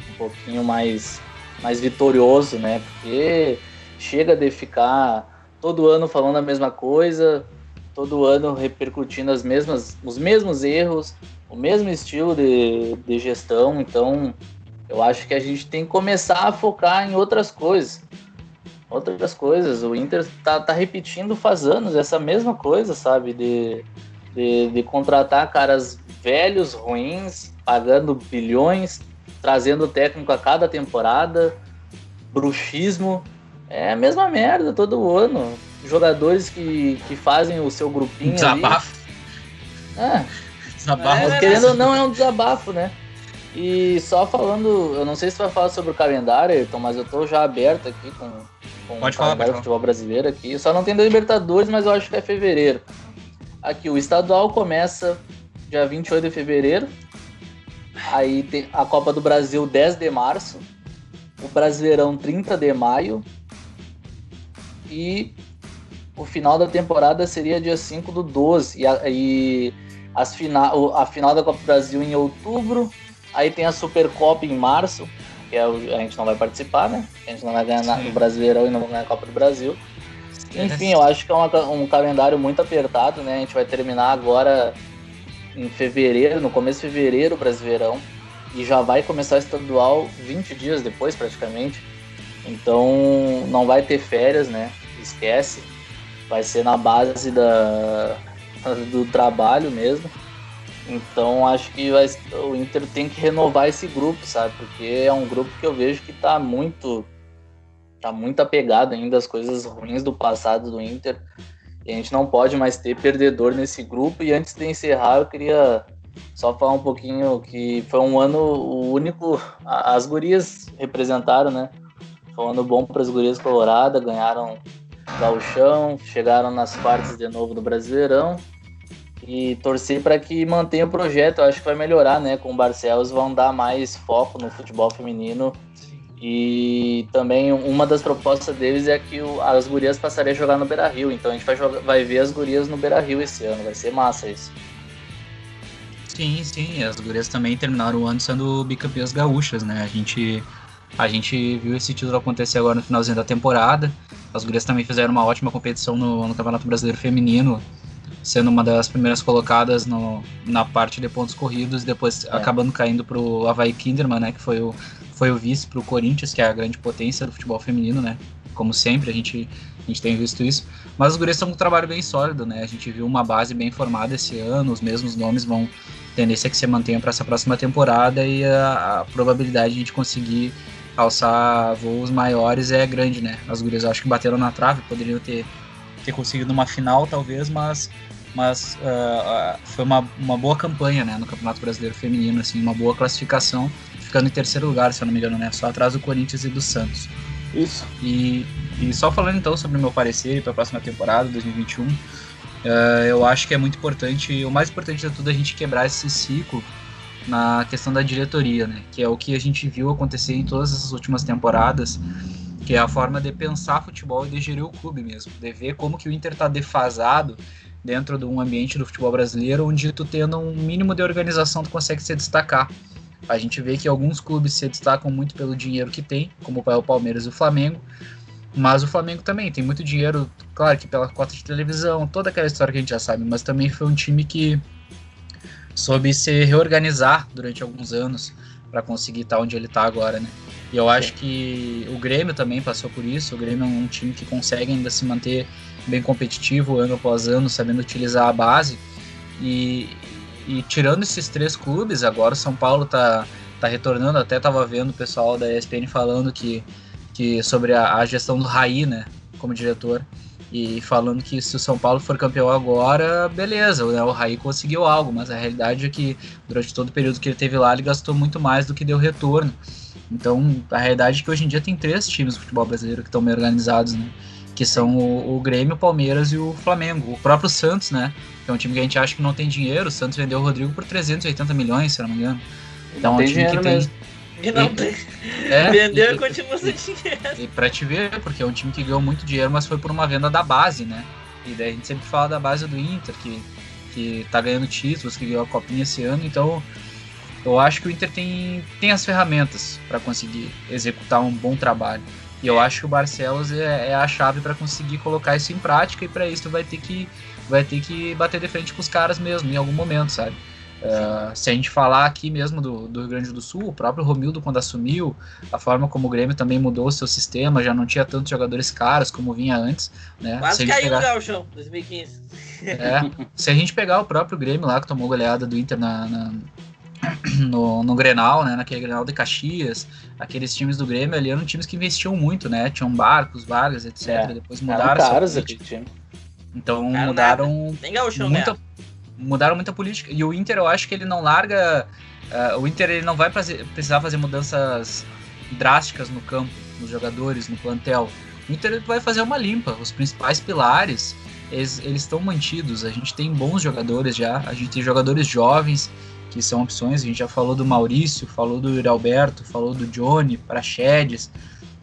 um pouquinho mais, mais vitorioso, né? Porque chega de ficar todo ano falando a mesma coisa, todo ano repercutindo as mesmas, os mesmos erros, o mesmo estilo de, de gestão. Então, eu acho que a gente tem que começar a focar em outras coisas. Outras coisas. O Inter tá, tá repetindo faz anos essa mesma coisa, sabe? De, de, de contratar caras velhos, ruins, pagando bilhões, trazendo técnico a cada temporada, bruxismo. É a mesma merda todo ano jogadores que, que fazem o seu grupinho Desabafo. É. Desabafo. É, querendo ou não, é um desabafo, né? E só falando, eu não sei se vai falar sobre o calendário, Ayrton, mas eu tô já aberto aqui com, com pode o falar, calendário do futebol brasileiro aqui. Só não tem da Libertadores, mas eu acho que é fevereiro. Aqui, o estadual começa dia 28 de fevereiro. Aí tem a Copa do Brasil 10 de março. O Brasileirão 30 de maio. E o final da temporada seria dia 5 do 12. E, a, e as final, a final da Copa do Brasil em outubro. Aí tem a Supercopa em março, que é o, a gente não vai participar, né? A gente não vai ganhar Sim. no Brasileirão e não vai ganhar a Copa do Brasil. Enfim, eu acho que é um calendário muito apertado, né? A gente vai terminar agora em fevereiro, no começo de fevereiro, o Brasileirão. E já vai começar o estadual 20 dias depois, praticamente. Então não vai ter férias, né? Esquece. Vai ser na base da, do trabalho mesmo. Então acho que vai, o Inter tem que renovar esse grupo, sabe? Porque é um grupo que eu vejo que tá muito tá muito apegado ainda às coisas ruins do passado do Inter. E a gente não pode mais ter perdedor nesse grupo. E antes de encerrar, eu queria só falar um pouquinho que foi um ano o único. As gurias representaram, né? Foi um ano bom para as gurias coloradas, ganharam Gauchão, chegaram nas quartas de novo do Brasileirão e torcer para que mantenha o projeto. Eu acho que vai melhorar, né? Com o Barcelos vão dar mais foco no futebol feminino. E também uma das propostas deles é que o, as gurias passariam a jogar no Beira Rio. Então a gente vai, jogar, vai ver as gurias no Beira Rio esse ano. Vai ser massa isso. Sim, sim. As gurias também terminaram o ano sendo bicampeãs gaúchas, né? A gente, a gente viu esse título acontecer agora no finalzinho da temporada. As gurias também fizeram uma ótima competição no, no Campeonato Brasileiro Feminino sendo uma das primeiras colocadas no, na parte de pontos corridos, depois é. acabando caindo para o Havaí Kinderman, né, que foi o, foi o vice para o Corinthians, que é a grande potência do futebol feminino, né, como sempre a gente, a gente tem visto isso. Mas os gurias estão com um trabalho bem sólido, né, a gente viu uma base bem formada esse ano, os mesmos nomes vão tendência que se mantenha para essa próxima temporada e a, a, probabilidade de a gente conseguir alçar voos maiores é grande, né? As gurias acho que bateram na trave, poderiam ter ter conseguido uma final, talvez, mas, mas uh, foi uma, uma boa campanha né, no Campeonato Brasileiro Feminino, assim, uma boa classificação, ficando em terceiro lugar, se eu não me engano, né, só atrás do Corinthians e do Santos. Isso. E, e só falando então sobre o meu parecer para a próxima temporada, 2021, uh, eu acho que é muito importante, o mais importante de tudo é a gente quebrar esse ciclo na questão da diretoria, né? Que é o que a gente viu acontecer em todas essas últimas temporadas, que é a forma de pensar futebol e de gerir o clube mesmo, de ver como que o Inter está defasado dentro de um ambiente do futebol brasileiro onde tu tendo um mínimo de organização tu consegue se destacar. A gente vê que alguns clubes se destacam muito pelo dinheiro que tem, como o Palmeiras e o Flamengo, mas o Flamengo também tem muito dinheiro, claro que pela cota de televisão, toda aquela história que a gente já sabe, mas também foi um time que soube se reorganizar durante alguns anos para conseguir estar onde ele está agora, né? E eu acho que o Grêmio também passou por isso. O Grêmio é um time que consegue ainda se manter bem competitivo ano após ano, sabendo utilizar a base. E, e tirando esses três clubes, agora o São Paulo tá, tá retornando. Até tava vendo o pessoal da ESPN falando que, que sobre a, a gestão do Raí, né, como diretor. E falando que se o São Paulo for campeão agora, beleza, né, o Raí conseguiu algo, mas a realidade é que durante todo o período que ele teve lá, ele gastou muito mais do que deu retorno. Então, a realidade é que hoje em dia tem três times do futebol brasileiro que estão bem organizados, né? Que são o, o, Grêmio, o Palmeiras e o Flamengo. O próprio Santos, né? Que é um time que a gente acha que não tem dinheiro. O Santos vendeu o Rodrigo por 380 milhões, se eu não me engano. Então, é um time que tem. Mesmo. E não tem. É, Vendeu e continua sem dinheiro. E pra te ver, porque é um time que ganhou muito dinheiro, mas foi por uma venda da base, né? E daí a gente sempre fala da base do Inter, que, que tá ganhando títulos, que ganhou a Copinha esse ano, então eu acho que o Inter tem, tem as ferramentas para conseguir executar um bom trabalho. E eu acho que o Barcelos é, é a chave para conseguir colocar isso em prática e para isso vai ter que vai ter que bater de frente com os caras mesmo em algum momento, sabe? Uh, se a gente falar aqui mesmo do, do, Rio Grande do Sul, o próprio Romildo, quando assumiu, a forma como o Grêmio também mudou o seu sistema, já não tinha tantos jogadores caros como vinha antes. Né? Quase caiu pegar... no Galchão, 2015. É, se a gente pegar o próprio Grêmio lá, que tomou goleada do Inter na, na no, no Grenal, né, naquele Grenal de Caxias, aqueles times do Grêmio ali eram times que investiam muito, né, tinham barcos, Vargas, etc. É, Depois mudaram. Caros aquele time. Então mudaram muita, mudaram muita política. E o Inter, eu acho que ele não larga. Uh, o Inter ele não vai fazer, precisar fazer mudanças drásticas no campo, nos jogadores, no plantel. O Inter vai fazer uma limpa. Os principais pilares, eles estão mantidos. A gente tem bons jogadores já. A gente tem jogadores jovens que são opções. A gente já falou do Maurício, falou do Alberto, falou do Johnny, Praxedes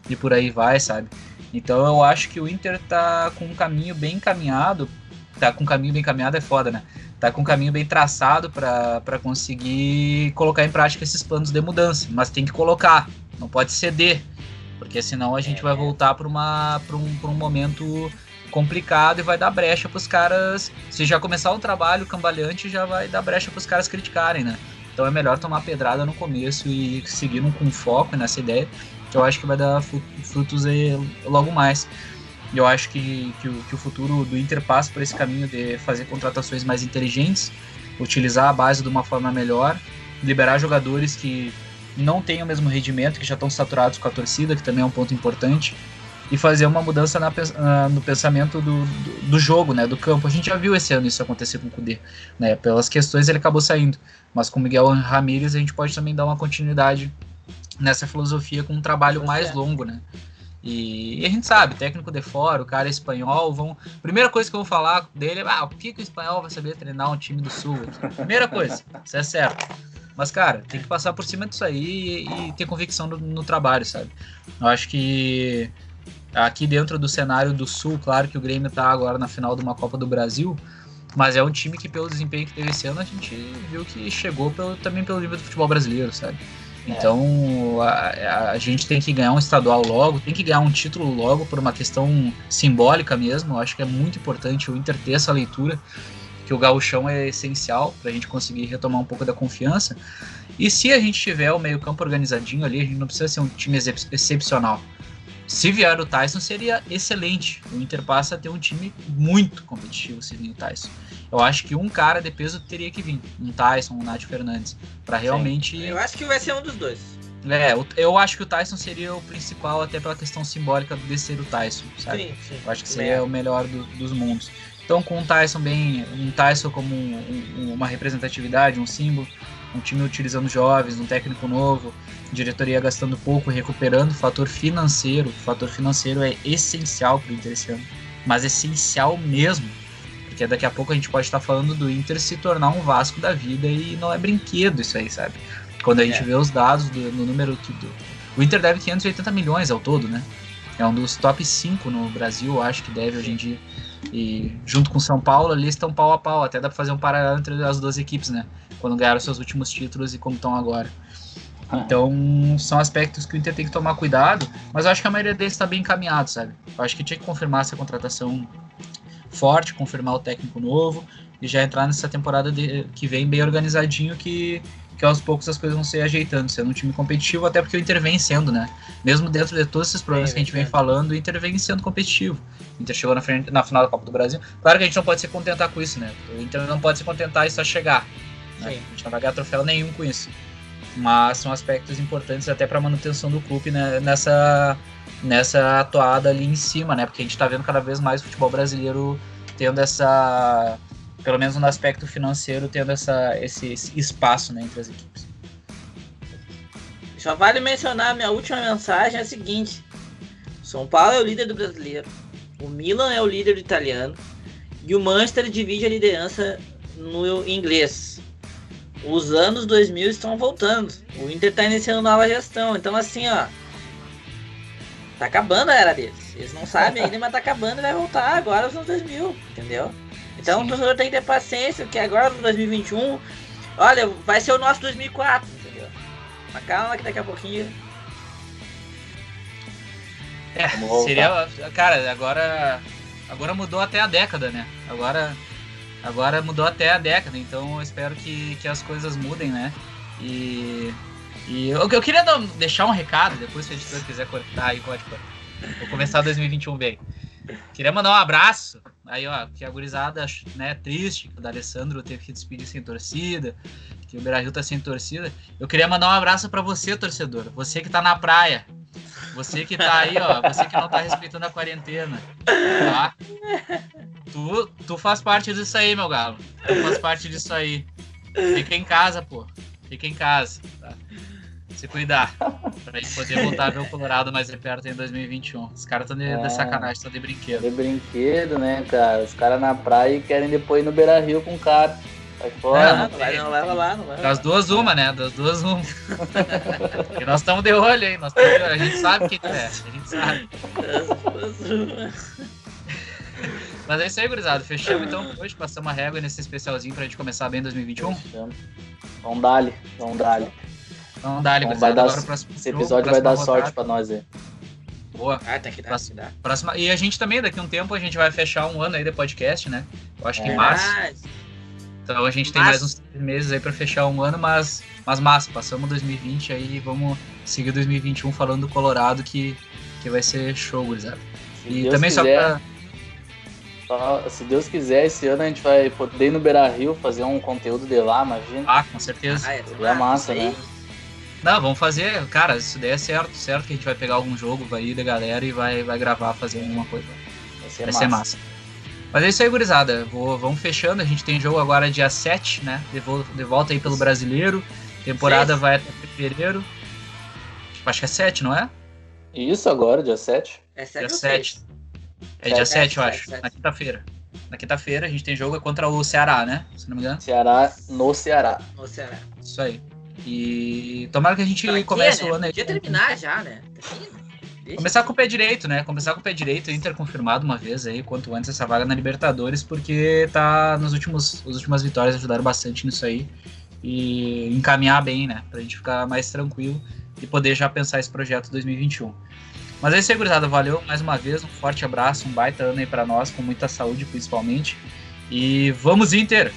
e por aí vai, sabe? Então eu acho que o Inter tá com um caminho bem encaminhado. Tá com um caminho bem encaminhado é foda, né? Tá com um caminho bem traçado para conseguir colocar em prática esses planos de mudança. Mas tem que colocar, não pode ceder. Porque senão a gente vai voltar para um, um momento complicado e vai dar brecha para os caras. Se já começar um trabalho cambaleante, já vai dar brecha para os caras criticarem, né? Então é melhor tomar pedrada no começo e seguir com foco nessa ideia, que eu acho que vai dar frutos logo mais. Eu acho que, que, o, que o futuro do Inter passa por esse caminho de fazer contratações mais inteligentes, utilizar a base de uma forma melhor, liberar jogadores que não têm o mesmo rendimento, que já estão saturados com a torcida, que também é um ponto importante, e fazer uma mudança na, no pensamento do, do, do, jogo, né, do campo. A gente já viu esse ano isso acontecer com o Kudê, né, pelas questões ele acabou saindo, mas com o Miguel Ramírez a gente pode também dar uma continuidade nessa filosofia com um trabalho mais é. longo, né. E, e, a gente sabe, técnico de fora, o cara é espanhol, vão. Primeira coisa que eu vou falar dele é ah, por que, que o espanhol vai saber treinar um time do sul? Primeira coisa, isso é certo. Mas, cara, tem que passar por cima disso aí e, e ter convicção no, no, trabalho, sabe? Eu acho que aqui dentro do cenário do Sul, claro que o Grêmio tá agora na final de uma Copa do Brasil, mas é um time que pelo desempenho que teve esse ano a gente viu que chegou pelo, também pelo nível do futebol brasileiro, sabe? É. Então a, a, gente tem que ganhar um estadual logo, tem que ganhar um título logo por uma questão simbólica mesmo. Eu acho que é muito importante o Inter ter essa leitura, que o gauchão é essencial para a gente conseguir retomar um pouco da confiança. E se a gente tiver o meio campo organizadinho ali, a gente não precisa ser um time excep excepcional. Se vier o Tyson, seria excelente. O Inter passa a ter um time muito competitivo se vir o Tyson. Eu acho que um cara de peso teria que vir. Um Tyson, um Nath Fernandes. para realmente. Sim. Eu acho que vai ser um dos dois. É, eu acho que o Tyson seria o principal, até pela questão simbólica de ser o Tyson, sabe? Sim, sim. Eu acho que seria o melhor do, dos mundos. Então, com um Tyson bem. Um Tyson como um, um, uma representatividade, um símbolo, um time utilizando jovens, um técnico novo, diretoria gastando pouco, recuperando o fator financeiro. O fator financeiro é essencial para o Inter esse ano, mas essencial mesmo, porque daqui a pouco a gente pode estar falando do Inter se tornar um Vasco da vida e não é brinquedo isso aí, sabe? Quando a gente é. vê os dados do, no número que do, o Inter deve 580 milhões ao todo, né? É um dos top 5 no Brasil, acho que deve hoje em dia. E junto com São Paulo, ali estão pau a pau. Até dá para fazer um paralelo entre as duas equipes, né? Quando ganharam seus últimos títulos e como estão agora. Então, são aspectos que o Inter tem que tomar cuidado, mas eu acho que a maioria deles está bem encaminhado, sabe? Eu acho que tinha que confirmar essa contratação forte, confirmar o técnico novo e já entrar nessa temporada de, que vem bem organizadinho, que, que aos poucos as coisas vão se ajeitando, sendo um time competitivo, até porque o Inter vem sendo, né? Mesmo dentro de todos esses problemas que a gente vem falando, o Inter vem sendo competitivo. O Inter chegou na, frente, na final da Copa do Brasil. Claro que a gente não pode se contentar com isso, né? O Inter não pode se contentar e só chegar. Né? A gente não vai ganhar troféu nenhum com isso mas são aspectos importantes até para a manutenção do clube né, nessa, nessa atuada ali em cima, né? Porque a gente está vendo cada vez mais o futebol brasileiro tendo essa, pelo menos no aspecto financeiro, tendo essa, esse, esse espaço né, entre as equipes. Só vale mencionar, minha última mensagem é a seguinte: São Paulo é o líder do brasileiro, o Milan é o líder do italiano e o Manchester divide a liderança no inglês os anos 2000 estão voltando. O Inter está iniciando nova gestão. Então, assim, ó. Tá acabando a era deles. Eles não sabem ainda, mas tá acabando e vai voltar agora os anos 2000, entendeu? Então Sim. o torcedor tem que ter paciência, porque agora no 2021, olha, vai ser o nosso 2004, entendeu? Mas calma que daqui a pouquinho. É, seria. Cara, agora. Agora mudou até a década, né? Agora Agora mudou até a década, então eu espero que, que as coisas mudem, né? E, e eu, eu queria deixar um recado, depois se a editor quiser cortar aí, pode cortar. Vou começar 2021 bem. Queria mandar um abraço. Aí, ó, que a gurizada, né, triste, que o D'Alessandro teve que despedir sem torcida, que o Beira-Rio tá sem torcida. Eu queria mandar um abraço para você, torcedor. Você que tá na praia. Você que tá aí, ó, você que não tá respeitando a quarentena, tá? Tu, tu faz parte disso aí, meu galo. Tu faz parte disso aí. Fica em casa, pô. Fica em casa, tá? Se cuidar. Pra gente poder voltar a ver o Colorado mais de perto em 2021. Os caras estão de, É. de sacanagem, estão de brinquedo. De brinquedo, né, cara? Os caras na praia querem depois ir no Beira Rio com o cara. Sai fora. Ah, não, vai, não leva lá, não leva Das duas, uma, né? Das duas, uma. e nós estamos de olho, hein? Nós tamo de olho. A gente sabe quem tu é. A gente sabe. Mas é isso aí, gurizada. Fechamos então hoje. Passamos a régua nesse especialzinho pra gente começar bem 2021. Fechamos. Vamos dar-lhe, vamos dar-lhe. Então, dá-lhe, Bom, gurizada. vai dar- Agora próximo Esse jogo, episódio vai próxima dar sorte rodada. pra nós aí. Boa. Ah, tem que dar, tem que dar. Próxima... E a gente também, daqui a um tempo, a gente vai fechar um ano aí de podcast, né? Eu acho que É. em março. Então a gente tem Março. mais uns três meses aí pra fechar um ano, mas, mas massa, passamos 2020 aí e vamos seguir 2021 falando do Colorado que, que vai ser show, gurizada. Se E Deus também quiser, só pra. só- se Deus quiser, esse ano a gente vai poder ir no Beira Rio fazer um conteúdo de lá, imagina. Ah, com certeza. Ah, é, Seria massa, isso aí. né? Não, vamos fazer, cara, se der certo, certo que a gente vai pegar algum jogo aí da galera e vai, vai gravar, fazer alguma coisa. Vai ser Vai massa. ser massa. Mas é isso aí, gurizada. Vou, vamos fechando. A gente tem jogo agora dia 7, né? De, de volta aí pelo brasileiro. Temporada Seis. vai até fevereiro. Acho que é 7, não é? Isso agora, dia 7. É Dia sério 7. É dia Sete, 7, eu sete, acho. sete. Na quinta-feira. Na quinta-feira a gente tem jogo contra o Ceará, né? Se não me engano. Ceará no Ceará. No Ceará. Isso aí. E tomara que a gente Pra quê, comece né? o ano aí. Podia terminar já, né? Termina. Começar com o pé direito, né? Começar com o pé direito, Inter confirmado uma vez aí, quanto antes essa vaga na Libertadores, porque tá nos últimos, as últimas vitórias ajudaram bastante nisso aí e encaminhar bem, né? Pra gente ficar mais tranquilo e poder já pensar esse projeto 2021. Mas é isso aí, gurizada. Valeu mais uma vez, um forte abraço, um baita ano aí pra nós, com muita saúde principalmente. E vamos Inter!